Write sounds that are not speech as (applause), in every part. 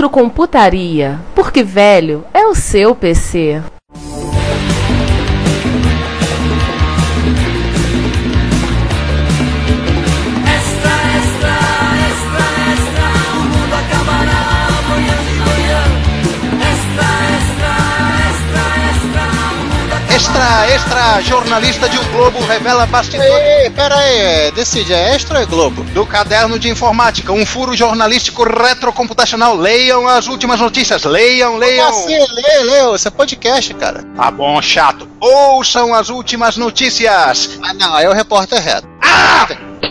Retrocomputaria, porque velho é o seu PC. Extra, extra, jornalista de O Globo revela bastidores. Ei, pera aí, decide, é extra ou é Globo? Do caderno de informática, um furo jornalístico retrocomputacional. Leiam as últimas notícias, leiam, leiam. Assim, lê, lê, isso é podcast, cara. Tá bom, chato. Ouçam as últimas notícias. Ah, não, aí é o repórter reto.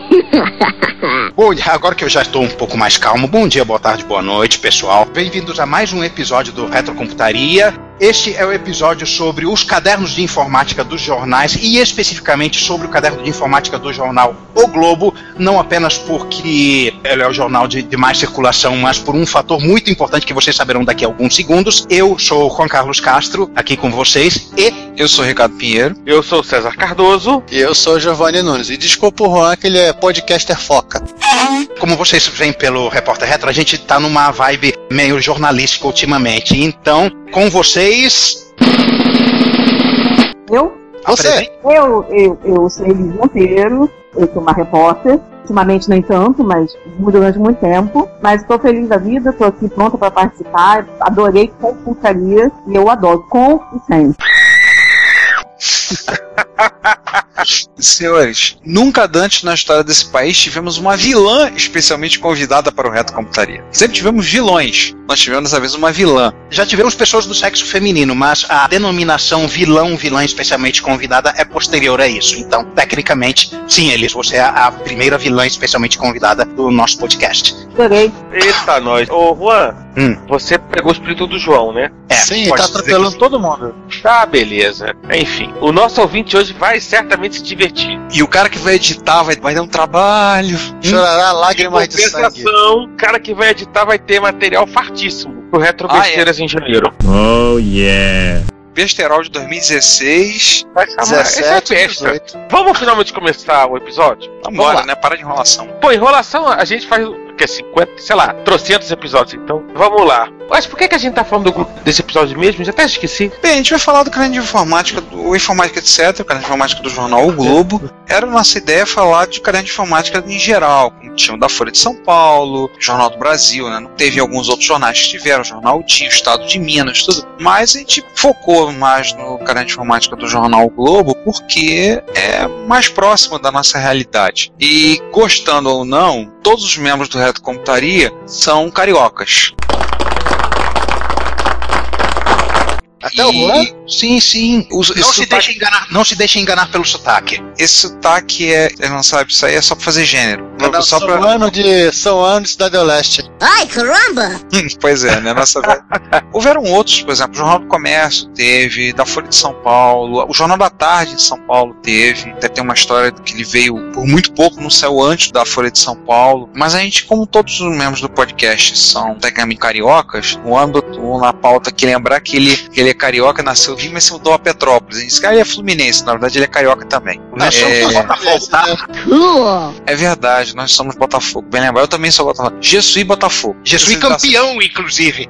(laughs) Bom, agora que eu já estou um pouco mais calmo, bom dia, boa tarde, boa noite, pessoal. Bem-vindos a mais um episódio do Retrocomputaria. Este é o episódio sobre os cadernos de informática dos jornais e especificamente sobre o caderno de informática do jornal O Globo, não apenas porque ele é o jornal de, de mais circulação, mas por um fator muito importante que vocês saberão daqui a alguns segundos. Eu sou o Juan Carlos Castro, aqui com vocês, e Eu sou o Ricardo Pinheiro. Eu sou o César Cardoso. E eu sou o Giovanni Nunes. E desculpa o Juan que ele é podcaster foca. Como vocês veem pelo Repórter Retro, a gente tá numa vibe meio jornalística ultimamente. Então, com vocês. Eu, Você, eu, eu, eu sou Elis Monteiro, eu sou uma repórter. Ultimamente nem tanto, mas durante muito tempo. Mas estou feliz da vida, estou aqui pronta para participar. Adorei computaria e eu adoro com e sem. (laughs) Senhores, nunca antes na história desse país tivemos uma vilã especialmente convidada para o Reto Computaria. Sempre tivemos vilões. Nós tivemos dessa vez uma vilã. Já tivemos pessoas do sexo feminino, mas a denominação vilão, vilã especialmente convidada é posterior a isso. Então, tecnicamente, sim, Elis, você é a primeira vilã especialmente convidada do nosso podcast. Adorei. Eita, nós. Ô, Juan, Hum. você pegou o espírito do João, né? É, sim, tá atropelando que- todo mundo. Tá, beleza. Enfim, o nosso ouvinte hoje vai certamente se divertir. E o cara que vai editar vai, vai dar um trabalho. Chorará lágrimas de sangue. O cara que vai editar vai ter material fartíssimo pro Retro Ah, Besteiras em janeiro. Besterol de 2016. Vai chamar, essa é 17, festa. 18. Vamos finalmente começar o episódio? Vambora, né? Para de enrolação. Pô, enrolação a gente faz que é 50, sei lá, trocentos episódios. Então, vamos lá. Mas por que, que a gente tá falando do- desse episódio mesmo? Já até esqueci. Bem, a gente vai falar do canal de informática, do Informática etc., o canal de informática do jornal O Globo. Era nossa ideia falar de canal de informática em geral, como tinha da Folha de São Paulo, Jornal do Brasil, né? Não teve alguns outros jornais que tiveram, Jornal o Estado de Minas, tudo. Mas a gente focou mais no canal de informática do jornal O Globo porque é mais próximo da nossa realidade. E gostando ou não, todos os membros do Reto Computaria são cariocas. Até o E- Juan? Sim, sim. Os, Não se, sotaque- deixe enganar, não se deixe enganar pelo sotaque. esse sotaque é. Ele não sabe, isso aí é só pra fazer gênero. Não, só são pra. ano de São ano de Cidade do Leste. pois é, né? Nossa. (laughs) Houveram outros, por exemplo, o Jornal do Comércio teve, da Folha de São Paulo, o Jornal da Tarde de São Paulo teve. Até tem uma história que ele veio por muito pouco no céu antes da Folha de São Paulo. Mas a gente, como todos os membros do podcast são tecnicamente cariocas, o ando na pauta que lembrar que ele, que ele é carioca, nasceu Rio, mas se mudou a Petrópolis. Esse cara ele é fluminense, na verdade ele é carioca também. Nós somos É- do Botafogo, tá? É verdade, nós somos Botafogo. Bem lembrar, eu também sou Botafogo. Jesuí Botafogo. Jesus Jesuí campeão, inclusive.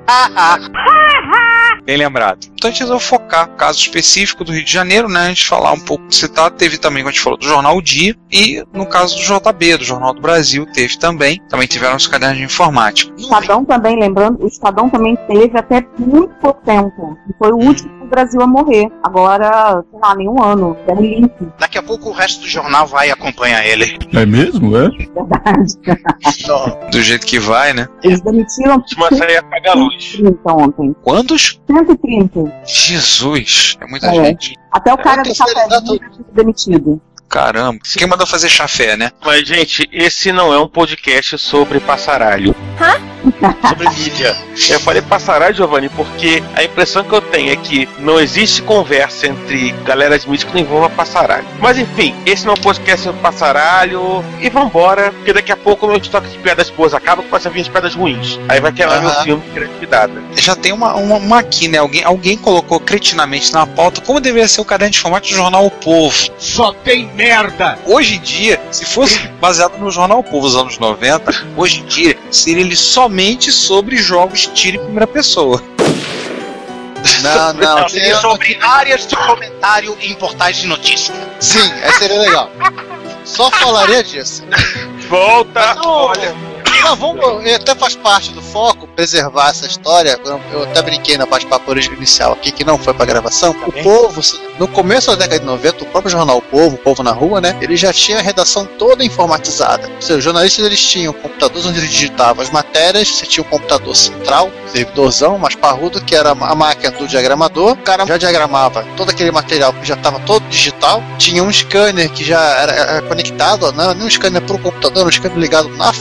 Bem lembrado. Então a gente resolveu focar no caso específico do Rio de Janeiro, né? A gente falar um pouco citado. Teve também, quando a gente falou do jornal O Dia, e no caso do JB, do Jornal do Brasil, teve também. Também tiveram os cadernos de informática. O Estadão também, lembrando, o Estadão também teve até muito pouco tempo. E foi o último do Brasil a morrer. Agora, sei lá, nenhum ano. É um link, Daqui a pouco o resto do jornal vai acompanhar ele. É mesmo, é? verdade. Do jeito que vai, né? Eles demitiram Última sair apaga a luz. 130 ontem. Quantos? 130. Jesus, é muita É. gente. Até o cara do cafezinho tinha sido demitido. Caramba. Quem mandou fazer chafé, né? Mas, gente, esse não é um podcast sobre passaralho. Sobre mídia. Eu falei passaralho, Giovanni, porque a impressão que eu tenho é que não existe conversa entre galera de mídia que não envolva passaralho. Mas enfim, esse não é um podcast sobre passaralho. E vambora, porque daqui a pouco o meu estoque de piadas boas acaba, começa a vir as piadas ruins. Aí vai quebrar meu filme de criatividade. Já tem uma, uma, uma aqui, né? Alguém, alguém colocou cretinamente na pauta como deveria ser o caderno de formato do jornal O Povo. Só tem merda! Hoje em dia, se fosse (laughs) baseado no jornal O Povo dos anos 90, hoje em dia seria ele somente sobre jogos tiro em primeira pessoa. Não, (laughs) não. Seria sobre áreas de comentário em portais de notícia. Sim, essa seria legal. Só falaria disso. Volta! Não, Olha, Não, vamos, até faz parte do foco preservar essa história. Eu, até brinquei na bate-papo inicial aqui, que não foi pra gravação. O povo, no começo da década de 90, o próprio jornal O Povo, O Povo na Rua, né? Ele já tinha a redação toda informatizada. Ou seja, os jornalistas eles tinham computadores onde eles digitavam as matérias, você tinha um computador central, servidorzão, mais parrudo, que era a máquina do diagramador. O cara já diagramava todo aquele material que já estava todo digital. Tinha um scanner que já era, era conectado, não era um scanner para o computador, era um scanner ligado na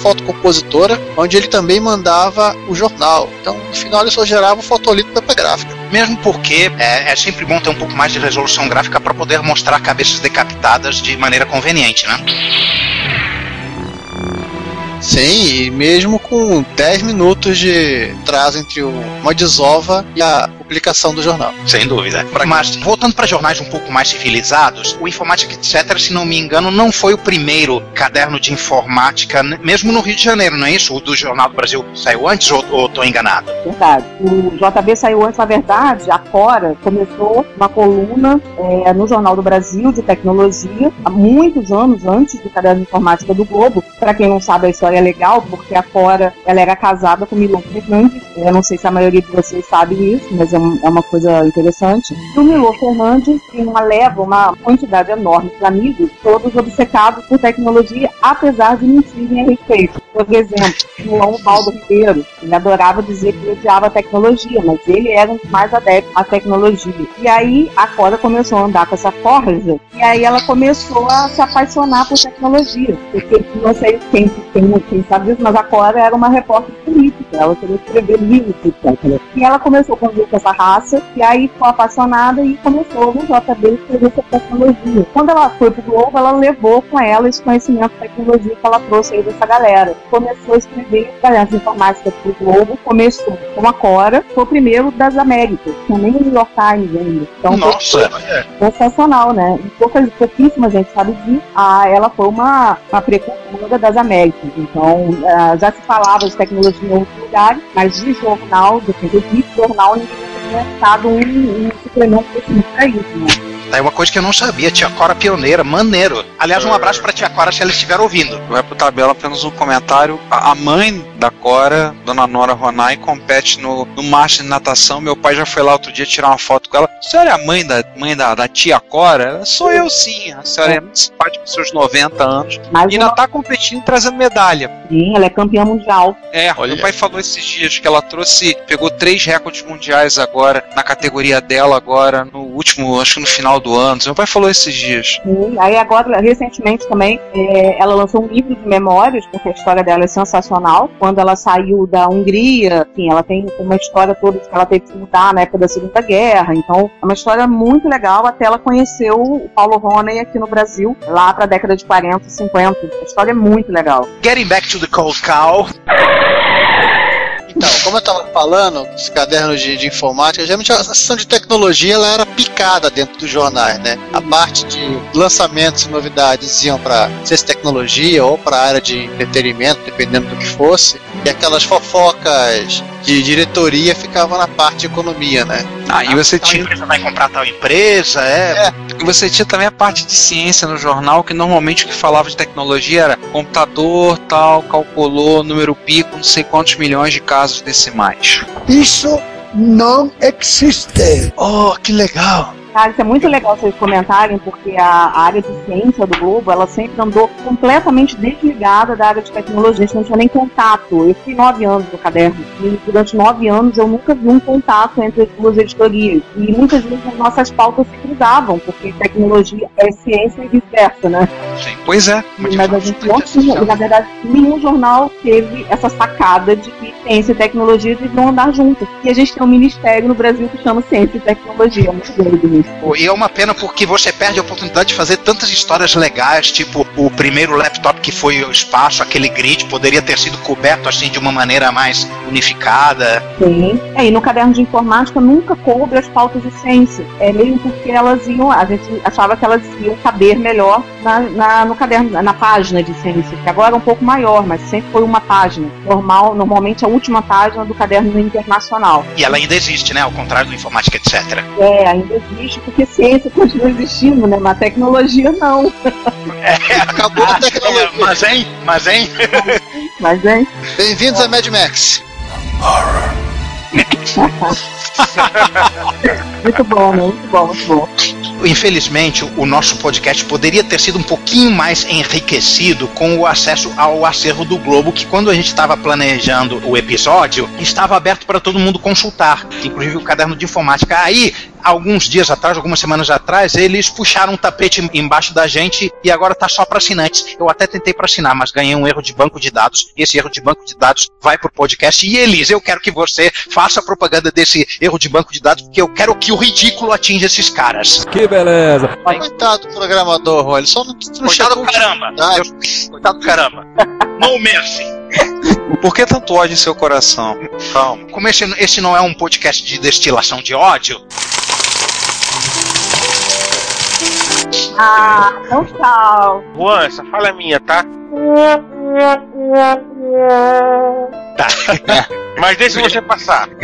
fotocompositora, onde ele também mandava o jornal. Então, no final, ele só gerava o fotolito da gráfica. Mesmo porque é, é sempre bom ter um pouco mais de resolução gráfica para poder mostrar cabeças decapitadas de maneira conveniente, né? Sim, e mesmo com 10 minutos de atraso entre o- uma desova e a publicação do jornal. Sem dúvida. Mas, voltando para jornais um pouco mais civilizados, o Informática Etc., se não me engano, não foi o primeiro caderno de informática, mesmo no Rio de Janeiro, não é isso? O do Jornal do Brasil saiu antes ou, ou tô enganado? Verdade. O JB saiu antes, na verdade, a Cora começou uma coluna é, no Jornal do Brasil de tecnologia, há muitos anos antes do Caderno de Informática do Globo. Para quem não sabe, a história é legal, porque a Cora ela era casada com Milon Fernandes. Eu não sei se a maioria de vocês sabe isso, mas é, é uma coisa interessante. E o Milon Fernandes tem uma leva, uma quantidade enorme de amigos, todos obcecados por tecnologia, apesar de mentirem a respeito. Por exemplo, João Baldo Ribeiro, ele adorava dizer que odiava a tecnologia, mas ele era um mais adeptos à tecnologia. E aí a Cora começou a andar com essa corja, e aí ela começou a se apaixonar por tecnologia. Porque, não sei quem, quem, quem sabe disso, mas a Cora era uma repórter política, ela queria escrever livros, etc. E ela começou a conviver com essa raça, e aí ficou apaixonada e começou no JB escrever sobre tecnologia. Quando ela foi pro Globo, ela levou com ela esse conhecimento de tecnologia que ela trouxe aí dessa galera. Começou a escrever galera de informática pro Globo, começou com a Cora, foi o primeiro das Américas, nem o New York Times ainda. Então foi Nossa! sensacional, né? E poucas, pouquíssima gente sabe disso. Ah, ela foi uma, uma precursora das Américas. Então, ah, já se falava de tecnologia em outros mas de jornal, de de jornal, ninguém tinha dado um, um suplemento específico para isso, né? É uma coisa que eu não sabia. Tia Cora pioneira, maneiro. Aliás, um abraço pra Tia Cora se ela estiver ouvindo. Vai pro tabela apenas um comentário. A a mãe da Cora, Dona Nora Ronai, compete no, no Master de Natação. Meu pai já foi lá outro dia tirar uma foto com ela. A senhora é a mãe da, mãe da, da tia Cora? Sou eu sim. A senhora é muito simpática com seus 90 anos. Mas E ainda tá competindo e trazendo medalha. sim, ela é campeã mundial. É, Olha. meu pai falou esses dias que ela trouxe, pegou três recordes mundiais agora, na categoria dela agora, no último, acho que no final do ano. Meu pai falou esses dias. Sim, Aí agora, recentemente também, é, ela lançou um livro de memórias, porque a história dela é sensacional. Quando ela saiu da Hungria, assim, ela tem uma história toda que ela teve que mudar na época da Segunda Guerra. Então, é uma história muito legal, até ela conheceu o Paulo Roney aqui no Brasil, lá pra década de 40, 50. A história é muito legal. Getting back to the cold cow. Então, como eu estava falando, os cadernos de, de informática, geralmente a seção de tecnologia ela era picada dentro dos jornais, né? A parte de lançamentos e novidades iam para ciência e tecnologia ou para a área de entretenimento, dependendo do que fosse, e aquelas fofocas de diretoria ficavam na parte de economia, né? Ah, e você Tal tinha, empresa vai comprar tal empresa, é. e você tinha também a parte de ciência no jornal, que normalmente o que falava de tecnologia era computador, tal, calculou, número pico, não sei quantos milhões de casos decimais. Isso não existe. Oh, que legal! Cara, isso é muito legal vocês comentarem, porque a área de ciência do Globo, ela sempre andou completamente desligada da área de tecnologia, a gente não tinha nem contato. Eu fui nove anos no caderno, e durante nove anos eu nunca vi um contato entre as duas editorias. E muitas vezes as nossas pautas se cruzavam, porque tecnologia é ciência e vice-versa, né? Sim. Pois é. Mas a gente não tinha, na verdade nenhum jornal teve essa sacada de que ciência e tecnologia deviam andar juntas. E a gente tem um ministério no Brasil que chama Ciência e Tecnologia, é muito doido E é uma pena porque você perde a oportunidade de fazer tantas histórias legais, tipo o primeiro laptop que foi ao espaço, aquele grid, poderia ter sido coberto assim de uma maneira mais unificada. Sim. É, e no caderno de informática nunca coube as pautas de ciência. É meio porque elas iam, a gente achava que elas iam caber melhor na, na- no caderno, na página de ciência, que agora é um pouco maior, mas sempre foi uma página. Normal, normalmente a última página do caderno internacional. E ela ainda existe, né? Ao contrário do informática, etc. É, ainda existe porque ciência continua existindo, né? Mas tecnologia não. Acabou a É, tecnologia. mas hein? Mas hein? Mas é. Bem-vindos a Mad Max. Muito bom, né? Muito bom, muito bom. Infelizmente, o nosso podcast poderia ter sido um pouquinho mais enriquecido com o acesso ao acervo do Globo, que quando a gente estava planejando o episódio, estava aberto para todo mundo consultar, inclusive o caderno de informática. Aí, alguns dias atrás, algumas semanas atrás, eles puxaram um tapete embaixo da gente e agora tá só para assinantes. Eu até tentei para assinar, mas ganhei um erro de banco de dados. E esse erro de banco de dados vai pro podcast. E Elise, eu quero que você faça propaganda desse erro de banco de dados, porque eu quero que o ridículo atinja esses caras. Que beleza. Coitado do programador, ele só não, não Coitado do caramba. Eu- Coitado do caramba. No mercy. Por que tanto ódio em seu coração? Calma. Como esse, esse não é um podcast de destilação de ódio, Ah, então tchau. Juan, essa fala é minha, tá? (laughs) Tá. (laughs) Mas deixa você passar. (laughs)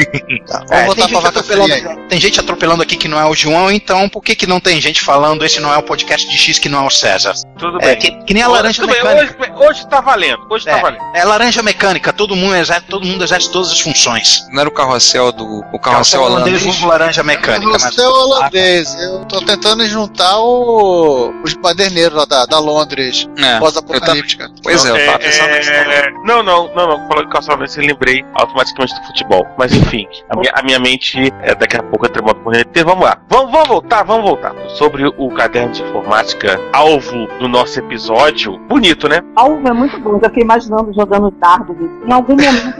Vamos É, tem, pra gente atropelando, tem gente atropelando aqui que não é o João, então por que, que não tem gente falando esse não é o podcast de X que não é o César? Tudo É, bem. que, que nem a laranja Tudo bem, mecânica. Hoje, hoje tá valendo. Hoje tá É. valendo. É laranja mecânica, todo mundo exerce, todo mundo exerce todas as funções. Não era o carrossel do. O carrossel Carrossel holandês? laranja mecânica. Você é holandês. Eu tô tentando juntar o, os baderneiros lá da, da Londres É. pós-apocalíptica. Pois é, eu É, tava pensando nisso também. é, não, não, não, não. Falando de calçamento, eu lembrei automaticamente do futebol. Mas enfim, a minha, a minha mente é, daqui a pouco entra modo corrente. Vamos lá. Vamos, vamos voltar, vamos voltar. Sobre o caderno de informática, alvo do nosso episódio. Bonito, né? Alvo é muito bom. Eu fiquei imaginando jogando dardo. (laughs) Em algum momento,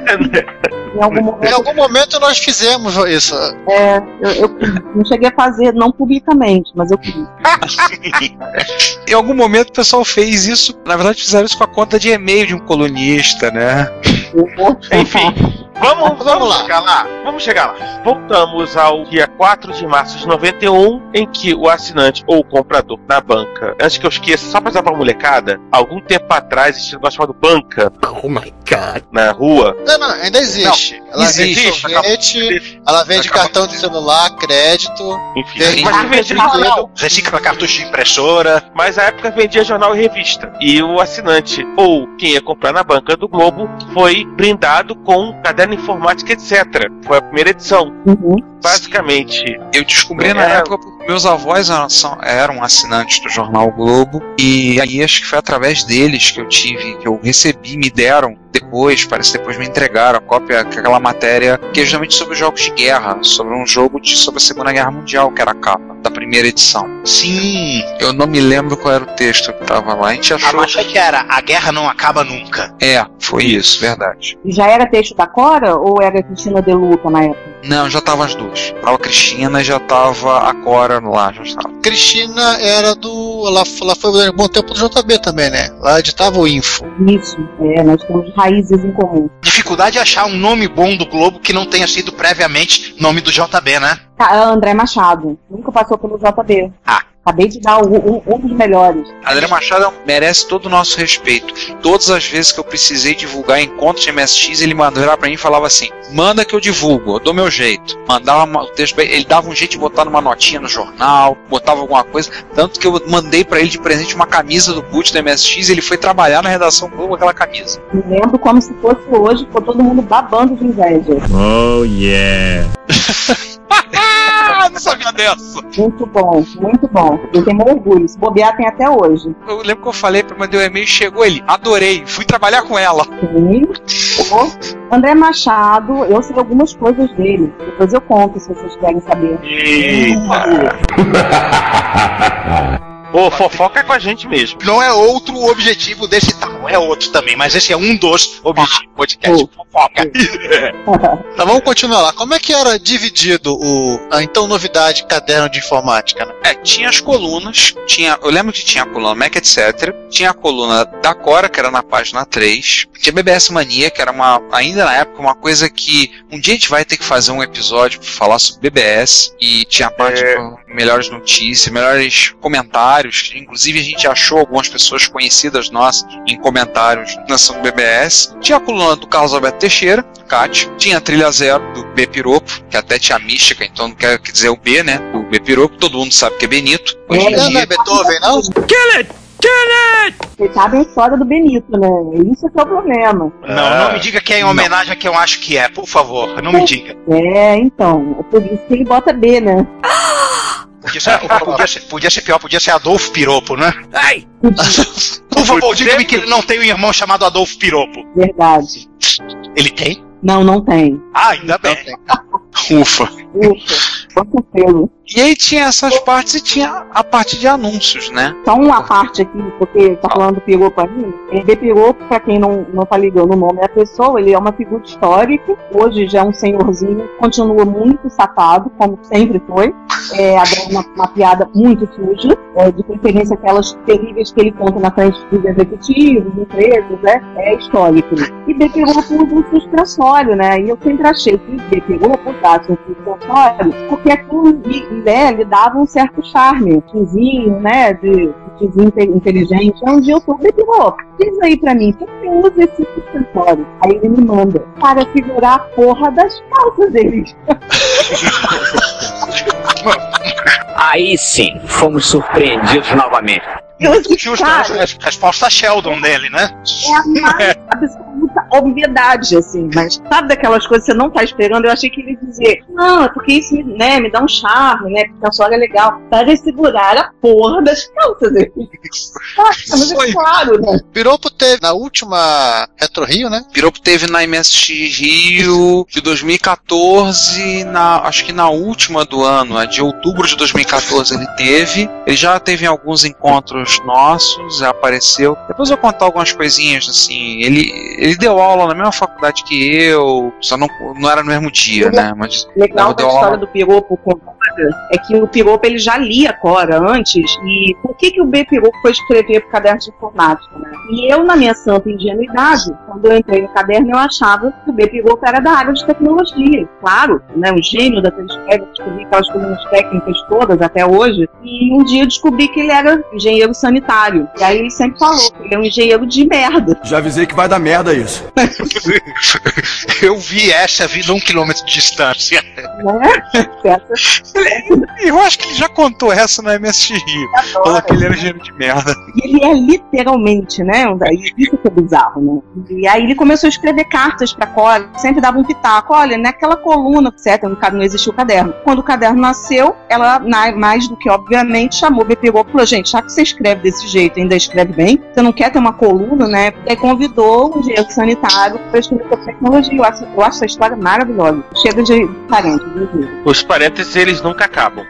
em algum Em momento, algum momento nós fizemos isso. é, eu, eu não cheguei a fazer, não publicamente, mas eu fiz. (laughs) Em algum momento o pessoal fez isso. Na verdade, fizeram isso com a conta de e-mail de um colunista, né? Enfim. Vamos, Vamos vamos lá. chegar lá. Vamos chegar lá. Voltamos ao dia 4 de março de 91, em que o assinante ou o comprador na banca. Antes que eu esqueça, só pra dar pra molecada, algum tempo atrás existia um negócio chamado banca Oh my god. na rua. Não, não, ainda existe. ela existe, vende sorvete, ela vende acabou cartão de celular, crédito. Enfim, Vende mas brinquedo. jornal. Recicla cartucho de impressora. Mas na época vendia jornal e revista. E o assinante, ou quem ia comprar na banca do Globo, foi brindado com um caderno informática, etc. Foi a primeira edição. Uhum. Basicamente, Eu descobri na É. época porque meus avós eram assinantes do jornal Globo e aí acho que foi através deles que eu tive, que eu recebi, me deram depois, parece que depois me entregaram a cópia, aquela matéria que é justamente sobre jogos de guerra, sobre um jogo de, sobre a Segunda Guerra Mundial, que era a capa. Da primeira edição. Sim. Eu não me lembro qual era o texto que tava lá. A gente A achou. manchete que era A Guerra Não Acaba Nunca. É, foi isso, verdade. E já era texto da Cora ou era Cristina De Luca na época? Não, já tava as duas. Tava a Cristina e já tava a Cora lá, já estava. Cristina era do. Ela, ela foi durante um bom tempo do JB também, né? Ela editava o Info. Isso, é, nós temos raízes em comum. Dificuldade de achar um nome bom do Globo que não tenha sido previamente nome do JB, né? Tá, André Machado, nunca passou pelo JB. Ah. Acabei de dar um, um- um dos melhores. André Machado merece todo o nosso respeito. Todas as vezes que eu precisei divulgar encontros de MSX, ele mandava pra mim e falava assim: manda que eu divulgo, eu dou meu jeito. Mandava o texto, ele dava um jeito de botar numa notinha no jornal, botava alguma coisa. Tanto que eu mandei pra ele de presente uma camisa do boot do MSX e ele foi trabalhar na redação Globo com aquela camisa. Me lembro como se fosse hoje, ficou todo mundo babando de inveja. Oh yeah. (laughs) Não sabia dessa! Muito bom, muito bom. Eu tenho orgulho. Se bobear, tem até hoje. Eu lembro que eu falei pra mandei um e-mail, chegou ele, adorei, fui trabalhar com ela. Sim. O André Machado, eu sei algumas coisas dele. Depois eu conto se vocês querem saber. Eita! (laughs) Ô, fofoca é com a gente mesmo. Não é outro o objetivo desse tal, é outro também, mas esse é um dos objetivos do podcast. Fofoca. (laughs) Tá, vamos continuar lá. Como é que era dividido o. A então novidade caderno de informática, né? É, tinha as colunas, tinha, eu lembro que tinha a coluna Mac etc, tinha a coluna da Cora, que era na página 3, tinha BBS Mania, que era uma, ainda na época, uma coisa que um dia a gente vai ter que fazer um episódio pra falar sobre BBS, e tinha a parte É. com melhores notícias, melhores comentários, inclusive a gente achou algumas pessoas conhecidas nossas em comentários na ação do BBS, tinha a coluna do Carlos Alberto Teixeira, Cat, tinha a trilha zero do B Piropo, que até tinha mística, então não quer dizer o B, né? O B Piropo, todo mundo sabe que é Benito. Hoje em Não, não dia, é Beethoven, não? Vocês sabem a história do Benito, né? Isso que é o problema. Não, não me diga que é em homenagem a quem eu acho que é, por favor, não me diga. É, então. É por isso que ele bota B, né? (gasps) (laughs) Podia ser, podia ser- podia ser pior, podia ser Adolfo Piropo, né? Ai! Por favor, diga-me que ele não tem um irmão chamado Adolfo Piropo. Verdade. Ele tem? Não, não tem. Ah, ainda bem. Ufa. Ufa. E aí tinha essas partes e tinha a parte de anúncios, né? Só uma parte aqui, porque tá falando do Piropo ainda. É, Piropo, pra quem não, não tá ligando o nome da pessoa, ele é uma figura histórica. Hoje já é um senhorzinho, continua muito safado, como sempre foi. É, adora uma, uma piada muito suja, é, de preferência aquelas terríveis que ele conta na frente dos executivos, empresas, né? É histórico. E B. Piropo usa um suspensório, né? E eu sempre achei que B. Piropo porque aquilo né, lhe dava um certo charme, tizinho, né? De, tizinho inte- inteligente. Um dia eu sou B. Piropo. Diz aí pra mim, por que usa esse suspensório? Aí ele me manda para segurar a porra das calças dele. (laughs) Aí sim, fomos surpreendidos novamente. Justo, cara, né? resposta Sheldon dele, né? é a mais (laughs) absoluta obviedade, assim. Mas sabe daquelas coisas que você não tá esperando? Eu achei que ele ia dizer, não, é porque isso me, né, me dá um charme, né? Porque a sogra é legal. Para segurar a porra das calças dele. (laughs) Ah, mas é Foi. claro, né? Piropo teve na última Retro Rio, né? Piropo teve na MSX Rio de 2014, na, acho que na última do ano, a de outubro de 2014 ele teve. Ele já teve em alguns encontros nossos, já apareceu. Depois eu vou contar algumas coisinhas assim. Ele, ele deu aula na mesma faculdade que eu, só não, não era no mesmo dia, né? Mas legal deu história aula. do Piropo com Cora é que o Piropo ele já lia Cora antes e por que que o B Piropo foi escrever pro caderno de informática, né? E eu, na minha santa ingenuidade, quando eu entrei no caderno, eu achava que o B Piropo era da área de tecnologia. Claro, né? O gênio da Telescreve, descobri aquelas coisas técnicas todas até hoje e um dia eu descobri que ele era engenheiro sanitário. E aí ele sempre falou que ele é um engenheiro de merda. Já avisei que vai dar merda isso. (laughs) Eu vi essa vindo a um quilômetro de distância. Né? Essa (laughs) eu acho que ele já contou essa na MSX Rio. Falou que ele era gênio de merda. E ele é literalmente, né? um daí- Isso que é bizarro, né? E aí ele começou a escrever cartas pra Cora, sempre dava um pitaco. Olha, naquela coluna, certo? No caso, não existia o caderno. Quando o caderno nasceu, ela, mais do que obviamente, chamou, me pegou e falou: gente, já que você escreve desse jeito, ainda escreve bem, você não quer ter uma coluna, né? E aí convidou um engenheiro sanitário pra escrever sobre tecnologia. Eu acho, eu acho essa história maravilhosa. Chega de inclusive. Os parênteses, eles nunca acabam.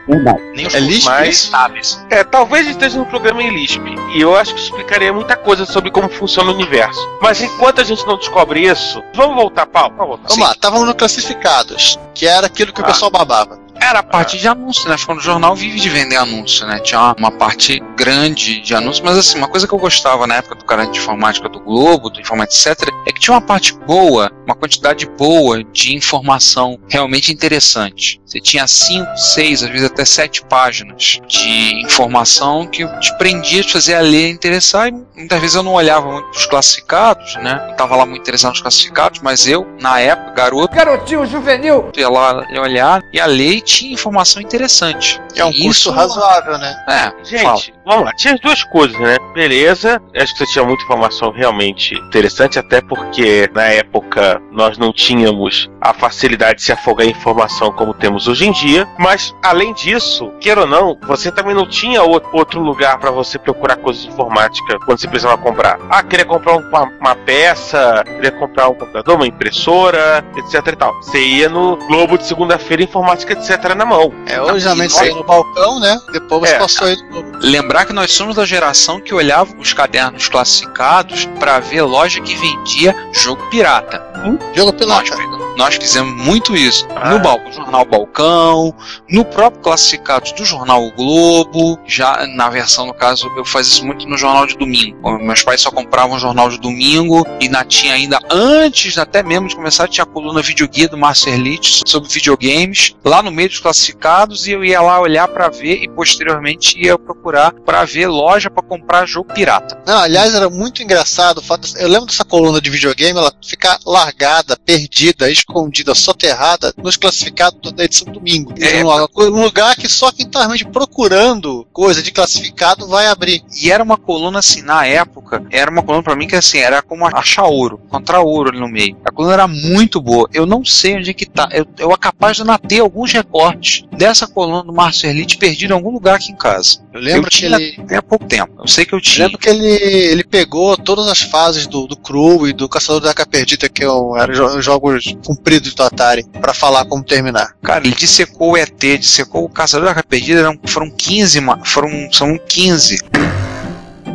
Nem os É lixo Mas- isso? contábeis. É, talvez esteja no programa em LISP. E eu acho que explicaria muita coisa sobre como funciona o universo. Mas enquanto a gente não descobre isso, vamos voltar, Paulo. Vamos voltar. Vamos lá, estavam no classificados, que era aquilo que o Ah. pessoal babava. Era a parte de anúncio, né? Quando o jornal vive de vender anúncio, né? Tinha uma, uma parte grande de anúncio, mas assim, uma coisa que eu gostava na época do canal de informática do Globo, do Informática, etc., é que tinha uma parte boa, uma quantidade boa de informação realmente interessante. Você tinha cinco, seis, às vezes até sete páginas de informação que te prendia, te fazia ler e interessar, e muitas vezes eu não olhava muito os classificados, né? Não estava lá muito interessado nos classificados, mas eu, na época, garoto, Garotinho juvenil. ia lá ia olhar, ia ler e tinha informação interessante. É um E custo isso, razoável, né? É, Gente, fala. vamos lá. Tinha as duas coisas, né? Beleza. Acho que você tinha muita informação realmente interessante, até porque na época nós não tínhamos a facilidade de se afogar em informação como temos hoje em dia. Mas, além disso, queira ou não, você também não tinha outro lugar para você procurar coisas de informática quando você precisava comprar. Ah, queria comprar uma, uma peça, queria comprar um computador, uma impressora, etc e tal. Você ia no Globo de segunda-feira, informática, etc. na mão. É, hoje geralmente ia no balcão, né? Depois você É. passou aí no Lembrar que nós somos da geração que olhava os cadernos classificados para ver loja que vendia jogo pirata. Jogo Nós, pilota. nós fizemos muito isso. Ah. No bal- jornal Balcão, no próprio classificados do jornal O Globo, já na versão, no caso, eu fazia isso muito no jornal de domingo. Meus pais só compravam o jornal de domingo e na, tinha ainda, antes até mesmo de começar, tinha a coluna videoguia do Márcio Erlich sobre videogames, lá no meio dos classificados, e eu ia lá olhar para ver e posteriormente ia procurar para ver loja para comprar jogo pirata. Não, aliás, era muito engraçado o fato. Eu lembro dessa coluna de videogame, ela ficar largada, perdida, escondida, soterrada nos classificados da edição domingo. É. Num, num lugar que só quem tá realmente procurando coisa de classificado vai abrir. E era uma coluna assim, na época, era uma coluna pra mim que assim, era como achar ouro, encontrar ouro ali no meio. A coluna era muito boa. Eu não sei onde é que tá. Eu, eu é capaz de ainda ter alguns recortes dessa coluna do Márcio Erlich perdido em algum lugar aqui em casa. Eu lembro eu que ele. até há pouco tempo. Eu sei que eu Eu tinha. lembro que ele, ele pegou todas as fases do, do Crew e do Caçador da Arca Perdida, que eram eram jo- jogos compridos do Atari, pra falar como terminar. Cara, ele dissecou o ET, dissecou o Caçador da Perdida, eram, foram 15, ma- foram, são 15.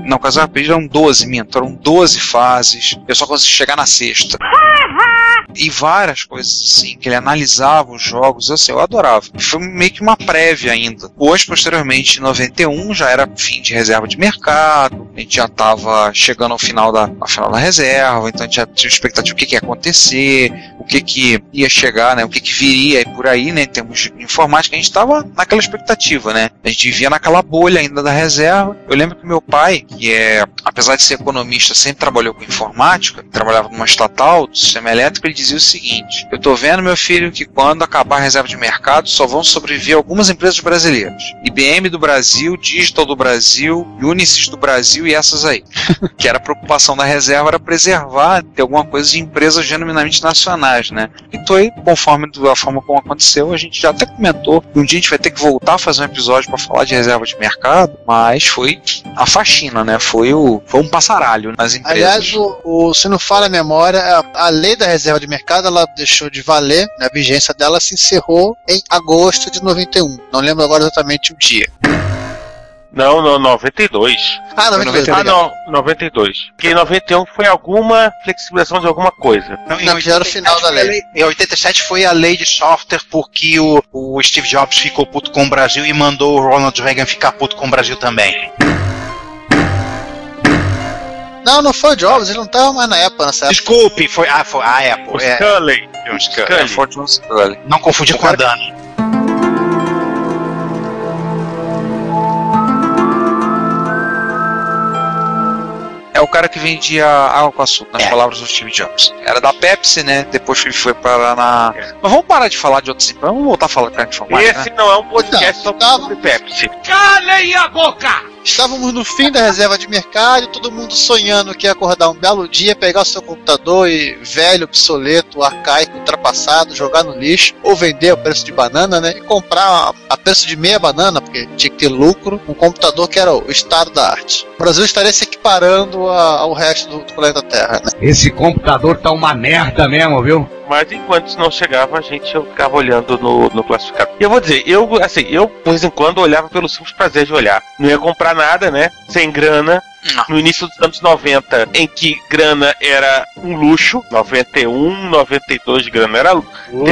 Não, o Caçador da Perdida eram 12, minto, eram 12 fases. Eu só consegui chegar na sexta. E várias coisas assim, que ele analisava os jogos, assim, eu adorava. Foi meio que uma prévia ainda. Hoje, posteriormente, em 91, já era fim de reserva de mercado, a gente já estava chegando ao final da, final da reserva, então a gente já tinha expectativa do que, que ia acontecer, o que, que ia chegar, né, o que, que viria e por aí, né, em termos de informática, a gente estava naquela expectativa, né, a gente vivia naquela bolha ainda da reserva. Eu lembro que meu pai, que é, apesar de ser economista, sempre trabalhou com informática, trabalhava numa estatal do sistema elétrico, ele dizia o seguinte: Eu tô vendo, meu filho, que quando acabar a reserva de mercado, só vão sobreviver algumas empresas brasileiras. IBM do Brasil, Digital do Brasil, Unisys do Brasil e essas aí. que era a preocupação da reserva, era preservar, ter alguma coisa de empresas genuinamente nacionais, né? E foi, conforme a forma como aconteceu, a gente já até comentou um dia a gente vai ter que voltar a fazer um episódio para falar de reserva de mercado, mas foi a faxina, né? Foi, o, foi um passaralho nas empresas. Aliás, o, o- se não falha a memória, a, a lei da reserva de mercado ela deixou de valer, né, a vigência dela se encerrou em agosto de 91. Não lembro agora exatamente o dia. Não, não, 92. Ah, 92. Ah, não, 92. Porque em 91 foi alguma flexibilização de alguma coisa. Não, em Não, era o 87 final da foi a lei. Em 87 foi a lei de software porque o, o Steve Jobs ficou puto com o Brasil e mandou o Ronald Reagan ficar puto com o Brasil também. Não, não foi o Jobs, ele não estava mais na época nessa época. Desculpe, foi, ah, foi a Apple. O É, Scully. John Scully. Scully. O Scully. Não confundir com a Dani. É o cara que vendia água com açúcar, nas É. palavras do Steve Jobs. Era da Pepsi, né? Depois foi, foi para na. Mas vamos parar de falar de outros empresas. Vamos voltar a falar de carne né? Esse não é um podcast Não, sobre, tava- sobre Pepsi. Calem a boca! Estávamos no fim da reserva de mercado, todo mundo sonhando que ia acordar um belo dia, pegar o seu computador e velho, obsoleto, arcaico, ultrapassado, jogar no lixo, ou vender a preço de banana, né? E comprar a, preço de meia banana, porque tinha que ter lucro, um computador que era o estado da arte. O Brasil estaria se equiparando a- ao resto do, do planeta Terra, né? Esse computador tá uma merda mesmo, viu? Mas enquanto isso não chegava, a gente eu ficava olhando no, no classificado. E eu vou dizer, eu, assim, eu, de vez em quando, olhava pelo simples prazer de olhar. Não ia comprar nada, né? Sem grana. No início dos anos 90, em que grana era um luxo, 91, 92 de grana era, de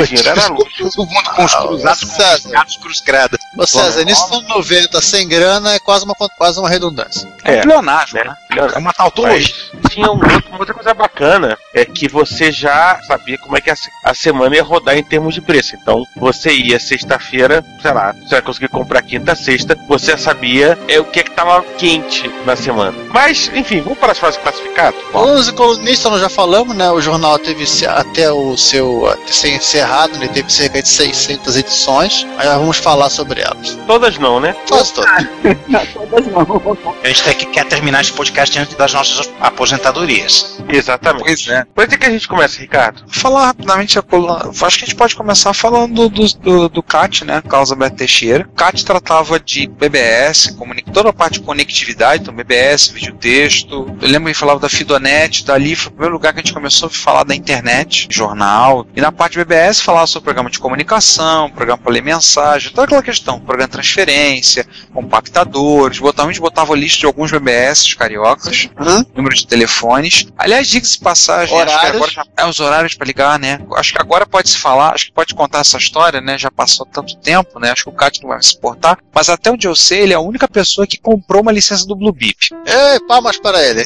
dinheiro era luxo. O mundo com os cruzados, com os gatos cruz credo. Ô César, início dos anos 90, sem grana, é quase uma, quase uma redundância. É, Leonardo, né? É uma tautologia. tinha um outro- uma outra coisa bacana, é que você já sabia como é que a, a semana ia rodar em termos de preço. Então, você ia sexta-feira, sei lá, você vai conseguir comprar quinta, sexta, você já sabia é, o que é que tava quente na semana. Mas, enfim, vamos para as fases classificadas? Os colunistas nós já falamos, né? O jornal teve até o seu até ser encerrado, ele teve cerca de 600 edições. Aí nós vamos falar sobre elas. Todas não, né? Todas, todas. (laughs) Todas não. A gente tem que, quer terminar esse podcast antes das nossas aposentadorias. Exatamente. Pois é. Por isso que a gente começa, Ricardo. Falar rapidamente a coluna. Acho que a gente pode começar falando do, do, do CAT, né? Carlos Alberto Teixeira. O CAT tratava de BBS, toda a parte de conectividade, então BBS, vídeo texto. Eu lembro que falava da Fidonet, dali foi o primeiro lugar que a gente começou a falar da internet, jornal. E na parte BBS falava sobre programa de comunicação, programa para ler mensagem, toda aquela questão, programa de transferência, compactadores, botava, a gente botava a lista de alguns BBS cariocas, Hum? número de telefones. Aliás, diga-se passagem, acho que Horários. agora já é os horários para ligar, né? Acho que agora pode se falar, acho que pode contar essa história, né? Já passou tanto tempo, né? Acho que o Cat não vai se portar. Mas até onde eu sei, ele é a única pessoa que comprou uma licença do Blue Beep. Ei, palmas para ele.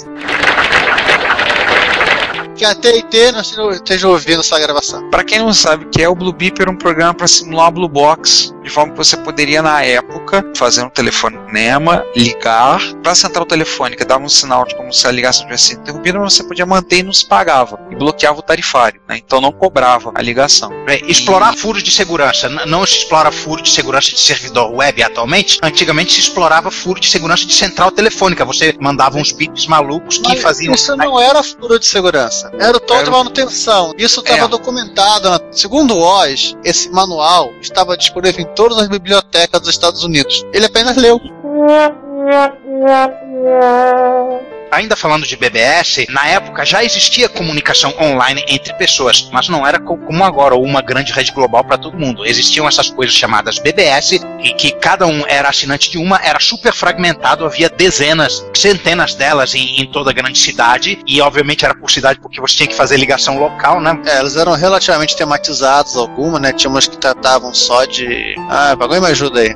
Que a TIT não esteja- ouvindo essa gravação. Para quem não sabe o que é o Blue Beep, era um programa para simular a Blue Box, de forma que você poderia, na época, fazer um telefonema, ligar para a central telefônica, dava um sinal de como se a ligação tivesse sido interrompida, mas você podia manter e não se pagava. E bloqueava o tarifário, né? Então não cobrava a ligação. É, explorar furos de segurança. N- não se explora furo de segurança de servidor web atualmente. Antigamente se explorava furo de segurança de central telefônica. Você mandava uns bits malucos que Mas faziam. Isso não era furo de segurança. Era o tom Era de manutenção. Isso estava É. documentado. na- Segundo o Oz, esse manual estava disponível em todas as bibliotecas dos Estados Unidos. Ele apenas leu. (laughs) Ainda falando de BBS, na época já existia comunicação online entre pessoas, mas não era co- como agora, uma grande rede global para todo mundo. Existiam essas coisas chamadas BBS, e que cada um era assinante de uma, era super fragmentado, havia dezenas, centenas delas em, em toda a grande cidade, e obviamente era por cidade porque você tinha que fazer ligação local, né? É, elas eram relativamente tematizadas, algumas, né? Tinha umas que tratavam só de. Ah, alguém me ajuda aí.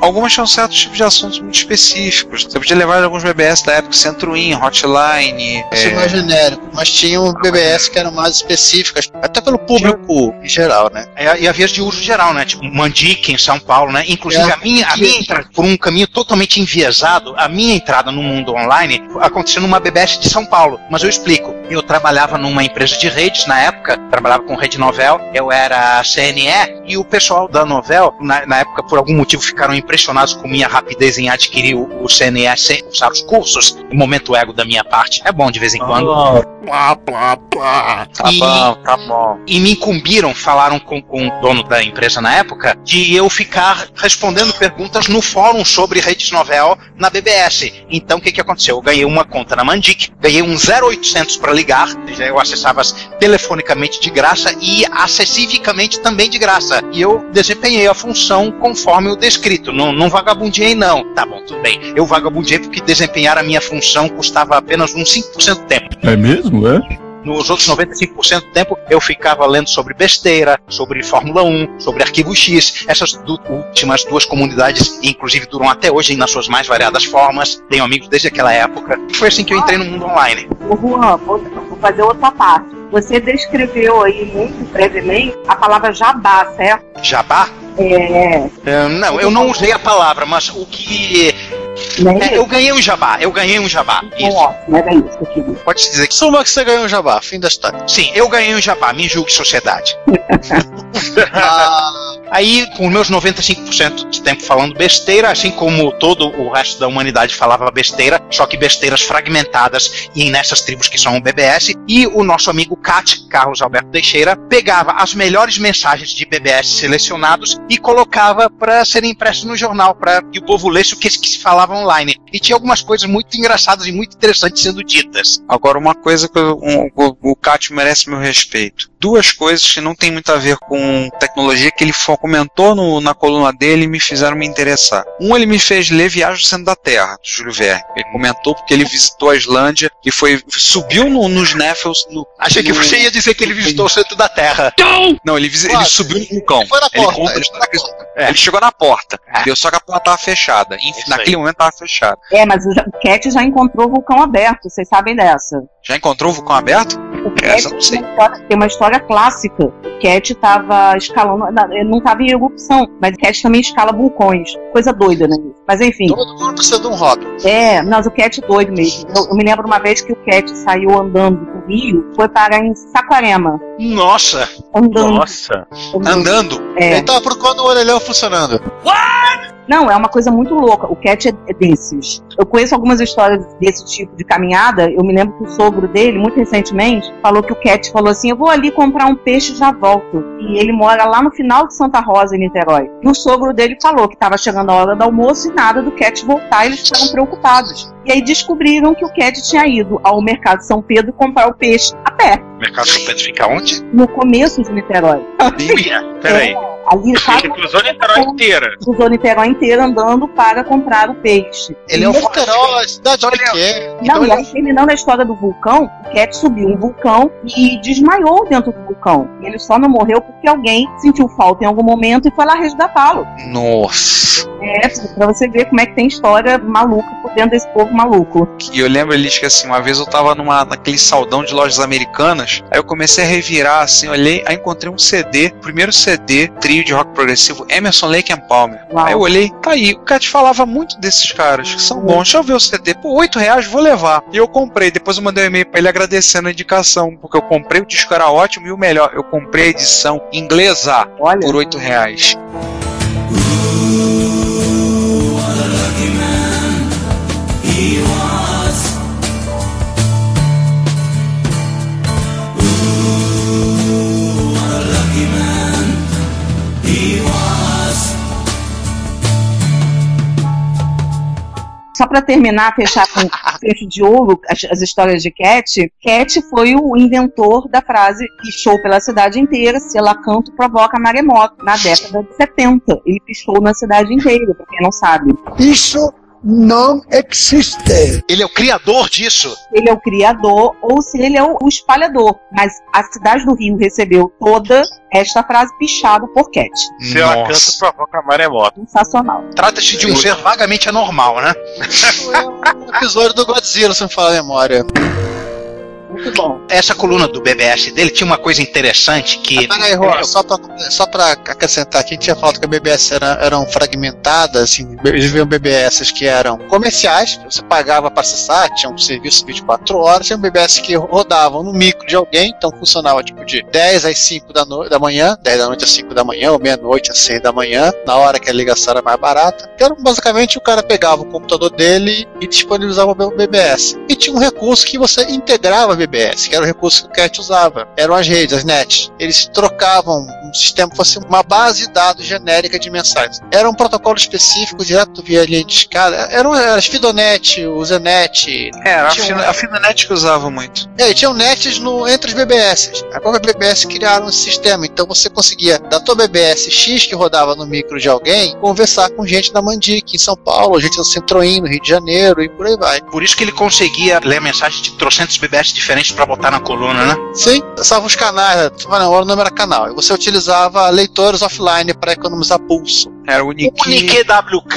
Algumas tinham certos tipos de assuntos muito específicos. Você podia levar alguns BBS da época, Centro-In, Hotline. Isso é mais genérico, mas tinham BBS que eram mais específicas, até pelo público em geral, né? E, e havia de uso geral, né? Tipo, Mandique em São Paulo, né? Inclusive, É. a minha, a minha entrada, por um caminho totalmente enviesado, a minha entrada no mundo online aconteceu numa BBS de São Paulo. Mas eu explico. Eu trabalhava numa empresa de redes na época, trabalhava com Rede Novel, eu era CNE, e o pessoal da Novel, na, na época, por algum motivo, ficaram impressionados com minha rapidez em adquirir o, o CNE sem usar os cursos. Momento ego da minha parte. É bom de vez em quando. Plá, plá, plá. Tá E- bom, tá bom. e me incumbiram, falaram com, com o dono da empresa na época, de eu ficar respondendo perguntas no fórum sobre redes novel na BBS. Então o que, que aconteceu? Eu ganhei uma conta na Mandic, ganhei um 0800 para ligar, eu acessava telefonicamente de graça e acessivamente também de graça. E eu desempenhei a função conforme o descrito, não, não vagabundiei não. Tá bom, tudo bem. Eu vagabundiei porque desempenhar a minha função custava apenas uns 5% do tempo. É mesmo, é? Nos outros 95% do tempo eu ficava lendo sobre besteira, sobre Fórmula 1, sobre Arquivo X. Essas du- últimas duas comunidades, inclusive, duram até hoje nas suas mais variadas formas. Tenho amigos desde aquela época. E foi assim que eu entrei no mundo online. Ô, Juan, vou, vou fazer outra parte. Você descreveu aí muito brevemente a palavra jabá, certo? Jabá? É. É, não, eu não usei a palavra, mas o que. Né? É, eu ganhei um jabá, eu ganhei um jabá. Então, Isso. era isso que eu queria. Pode-se dizer que. Suma que você ganhou um jabá, fim da história. Sim, eu ganhei um jabá, me julgue sociedade. (laughs) Ah, Aí, com meus 95% de tempo falando besteira, assim como todo o resto da humanidade falava besteira, só que besteiras fragmentadas e nessas tribos que são o BBS, e o nosso amigo Cat, Carlos Alberto Teixeira, pegava as melhores mensagens de BBS selecionados e colocava para serem impressos no jornal, para que o povo lesse o que se falava online. E tinha algumas coisas muito engraçadas e muito interessantes sendo ditas. Agora, uma coisa que eu- um- o, o Cat merece meu respeito. Duas coisas que não tem muito a ver com tecnologia que ele comentou no- na coluna dele e me fizeram me interessar. Um, ele me fez ler Viagem ao Centro da Terra, do Júlio Verne. Ele comentou porque ele visitou a Islândia e foi subiu no- nos Neffels. No, Achei que você ia dizer que ele visitou o centro da Terra. Não, ele, visi- ele Quase. subiu no vulcão. Ele Ele porta, ele É. Ele chegou na porta, É. entendeu? só que a porta estava fechada. Enfim, naquele aí. momento estava fechada. É, mas o Cat já encontrou o vulcão aberto, vocês sabem dessa. Já encontrou o vulcão aberto? O Cat Essa eu não sei. tem uma história- tem uma história clássica. O Cat estava escalando, não, ele não estava em erupção, mas o Cat também escala vulcões. Coisa doida, né? Mas enfim, Todo mundo precisa de um hobby. é, mas o Cat é doido mesmo. Eu, eu me lembro uma vez que o Cat saiu andando do Rio, foi parar em Saquarema. Nossa! Andando. Nossa. Andando. É. Ele tava procurando o orelhão funcionando. Não, é uma coisa muito louca. O Cat é, é desses. Eu conheço algumas histórias desse tipo de caminhada. Eu me lembro que o sogro dele, muito recentemente, falou que o Cat falou assim: Eu vou ali comprar um peixe e já volto. E ele mora lá no final de Santa Rosa, em Niterói. E o sogro dele falou que estava chegando a hora do almoço e nada do Cat voltar. Eles ficaram preocupados. E aí descobriram que o Cat tinha ido ao mercado São Pedro comprar o peixe a pé, O mercado São Pedro fica onde? no começo de Niterói. Peraí. Ali Ele cruzou Niterói inteira. cruzou Niterói inteira andando para comprar o peixe. Ele é um E Niterói, cidade pequena. Não, Então e ele aí, terminando a história do vulcão, o Cat subiu um vulcão e desmaiou dentro do vulcão. E ele só não morreu porque alguém sentiu falta em algum momento e foi lá resgatá-lo. Nossa. É, pra você ver como é que tem história maluca por dentro desse povo maluco. E eu lembro, Elis, que assim, uma vez eu tava numa, naquele saldão de lojas americanas, aí eu comecei a revirar, assim, olhei, aí encontrei um CD, primeiro CD, trio de rock progressivo, Emerson, Lake and Palmer. Uau. Aí eu olhei, tá aí, o Cat falava muito desses caras, que são bons, deixa eu ver o CD, pô, 8 reais, vou levar. E eu comprei, depois eu mandei um e-mail pra ele agradecendo a indicação, porque eu comprei, o disco era ótimo, e o melhor, eu comprei a edição inglesa Olha, por 8 reais. Só pra terminar, fechar com fecho de ouro as, as histórias de Cat, Cat foi o inventor da frase pichou pela cidade inteira, se ela canto provoca maremoto, na década de 70. Ele pichou na cidade inteira, pra quem não sabe. Não existe. Ele é o criador disso. ele é o criador ou se ele é o, o espalhador. Mas a cidade do Rio recebeu toda esta frase pichada por Cat. Se ela canta, Nossa. provoca maremoto. Sensacional. Trata-se de um ser vagamente anormal, né? (laughs) é um episódio do Godzilla, se não falar a memória. Muito bom. Essa coluna do BBS dele tinha uma coisa interessante que. Peraí, Rô, só pra, só pra acrescentar aqui, tinha falado que a BBS era, eram fragmentadas, assim, eles viam BBS que eram comerciais, você pagava pra acessar, tinha um serviço de 24 horas, tinha um BBS que rodavam no micro de alguém, então funcionava tipo de 10 às 5 da, no da manhã, 10 da noite às 5 da manhã, ou meia-noite às 6 da manhã, na hora que a ligação era mais barata. Que era, basicamente o cara pegava o computador dele e disponibilizava o BBS. E tinha um recurso que você integrava a BBS, que era o recurso que o CAT usava. Eram as redes, as nets. Eles trocavam um sistema que fosse uma base de dados genérica de mensagens. Era um protocolo específico, direto via linha de escada. Eram as Fidonet, o Zenet. Era, Tinha um- a Finanet que usava muito. É, e tinham nets no, entre os BBS. A própria BBS criaram esse sistema. Então você conseguia, da tua BBS X que rodava no micro de alguém, conversar com gente da Mandic em São Paulo, gente do Centroim, no Rio de Janeiro e por aí vai. Por isso que ele conseguia ler a mensagem de trocentos BBS diferentes pra botar na coluna, né? Sim, salvo os canais, na hora o nome era canal. E você utilizava leitores offline para economizar pulso. Era o Niki. UniQWK.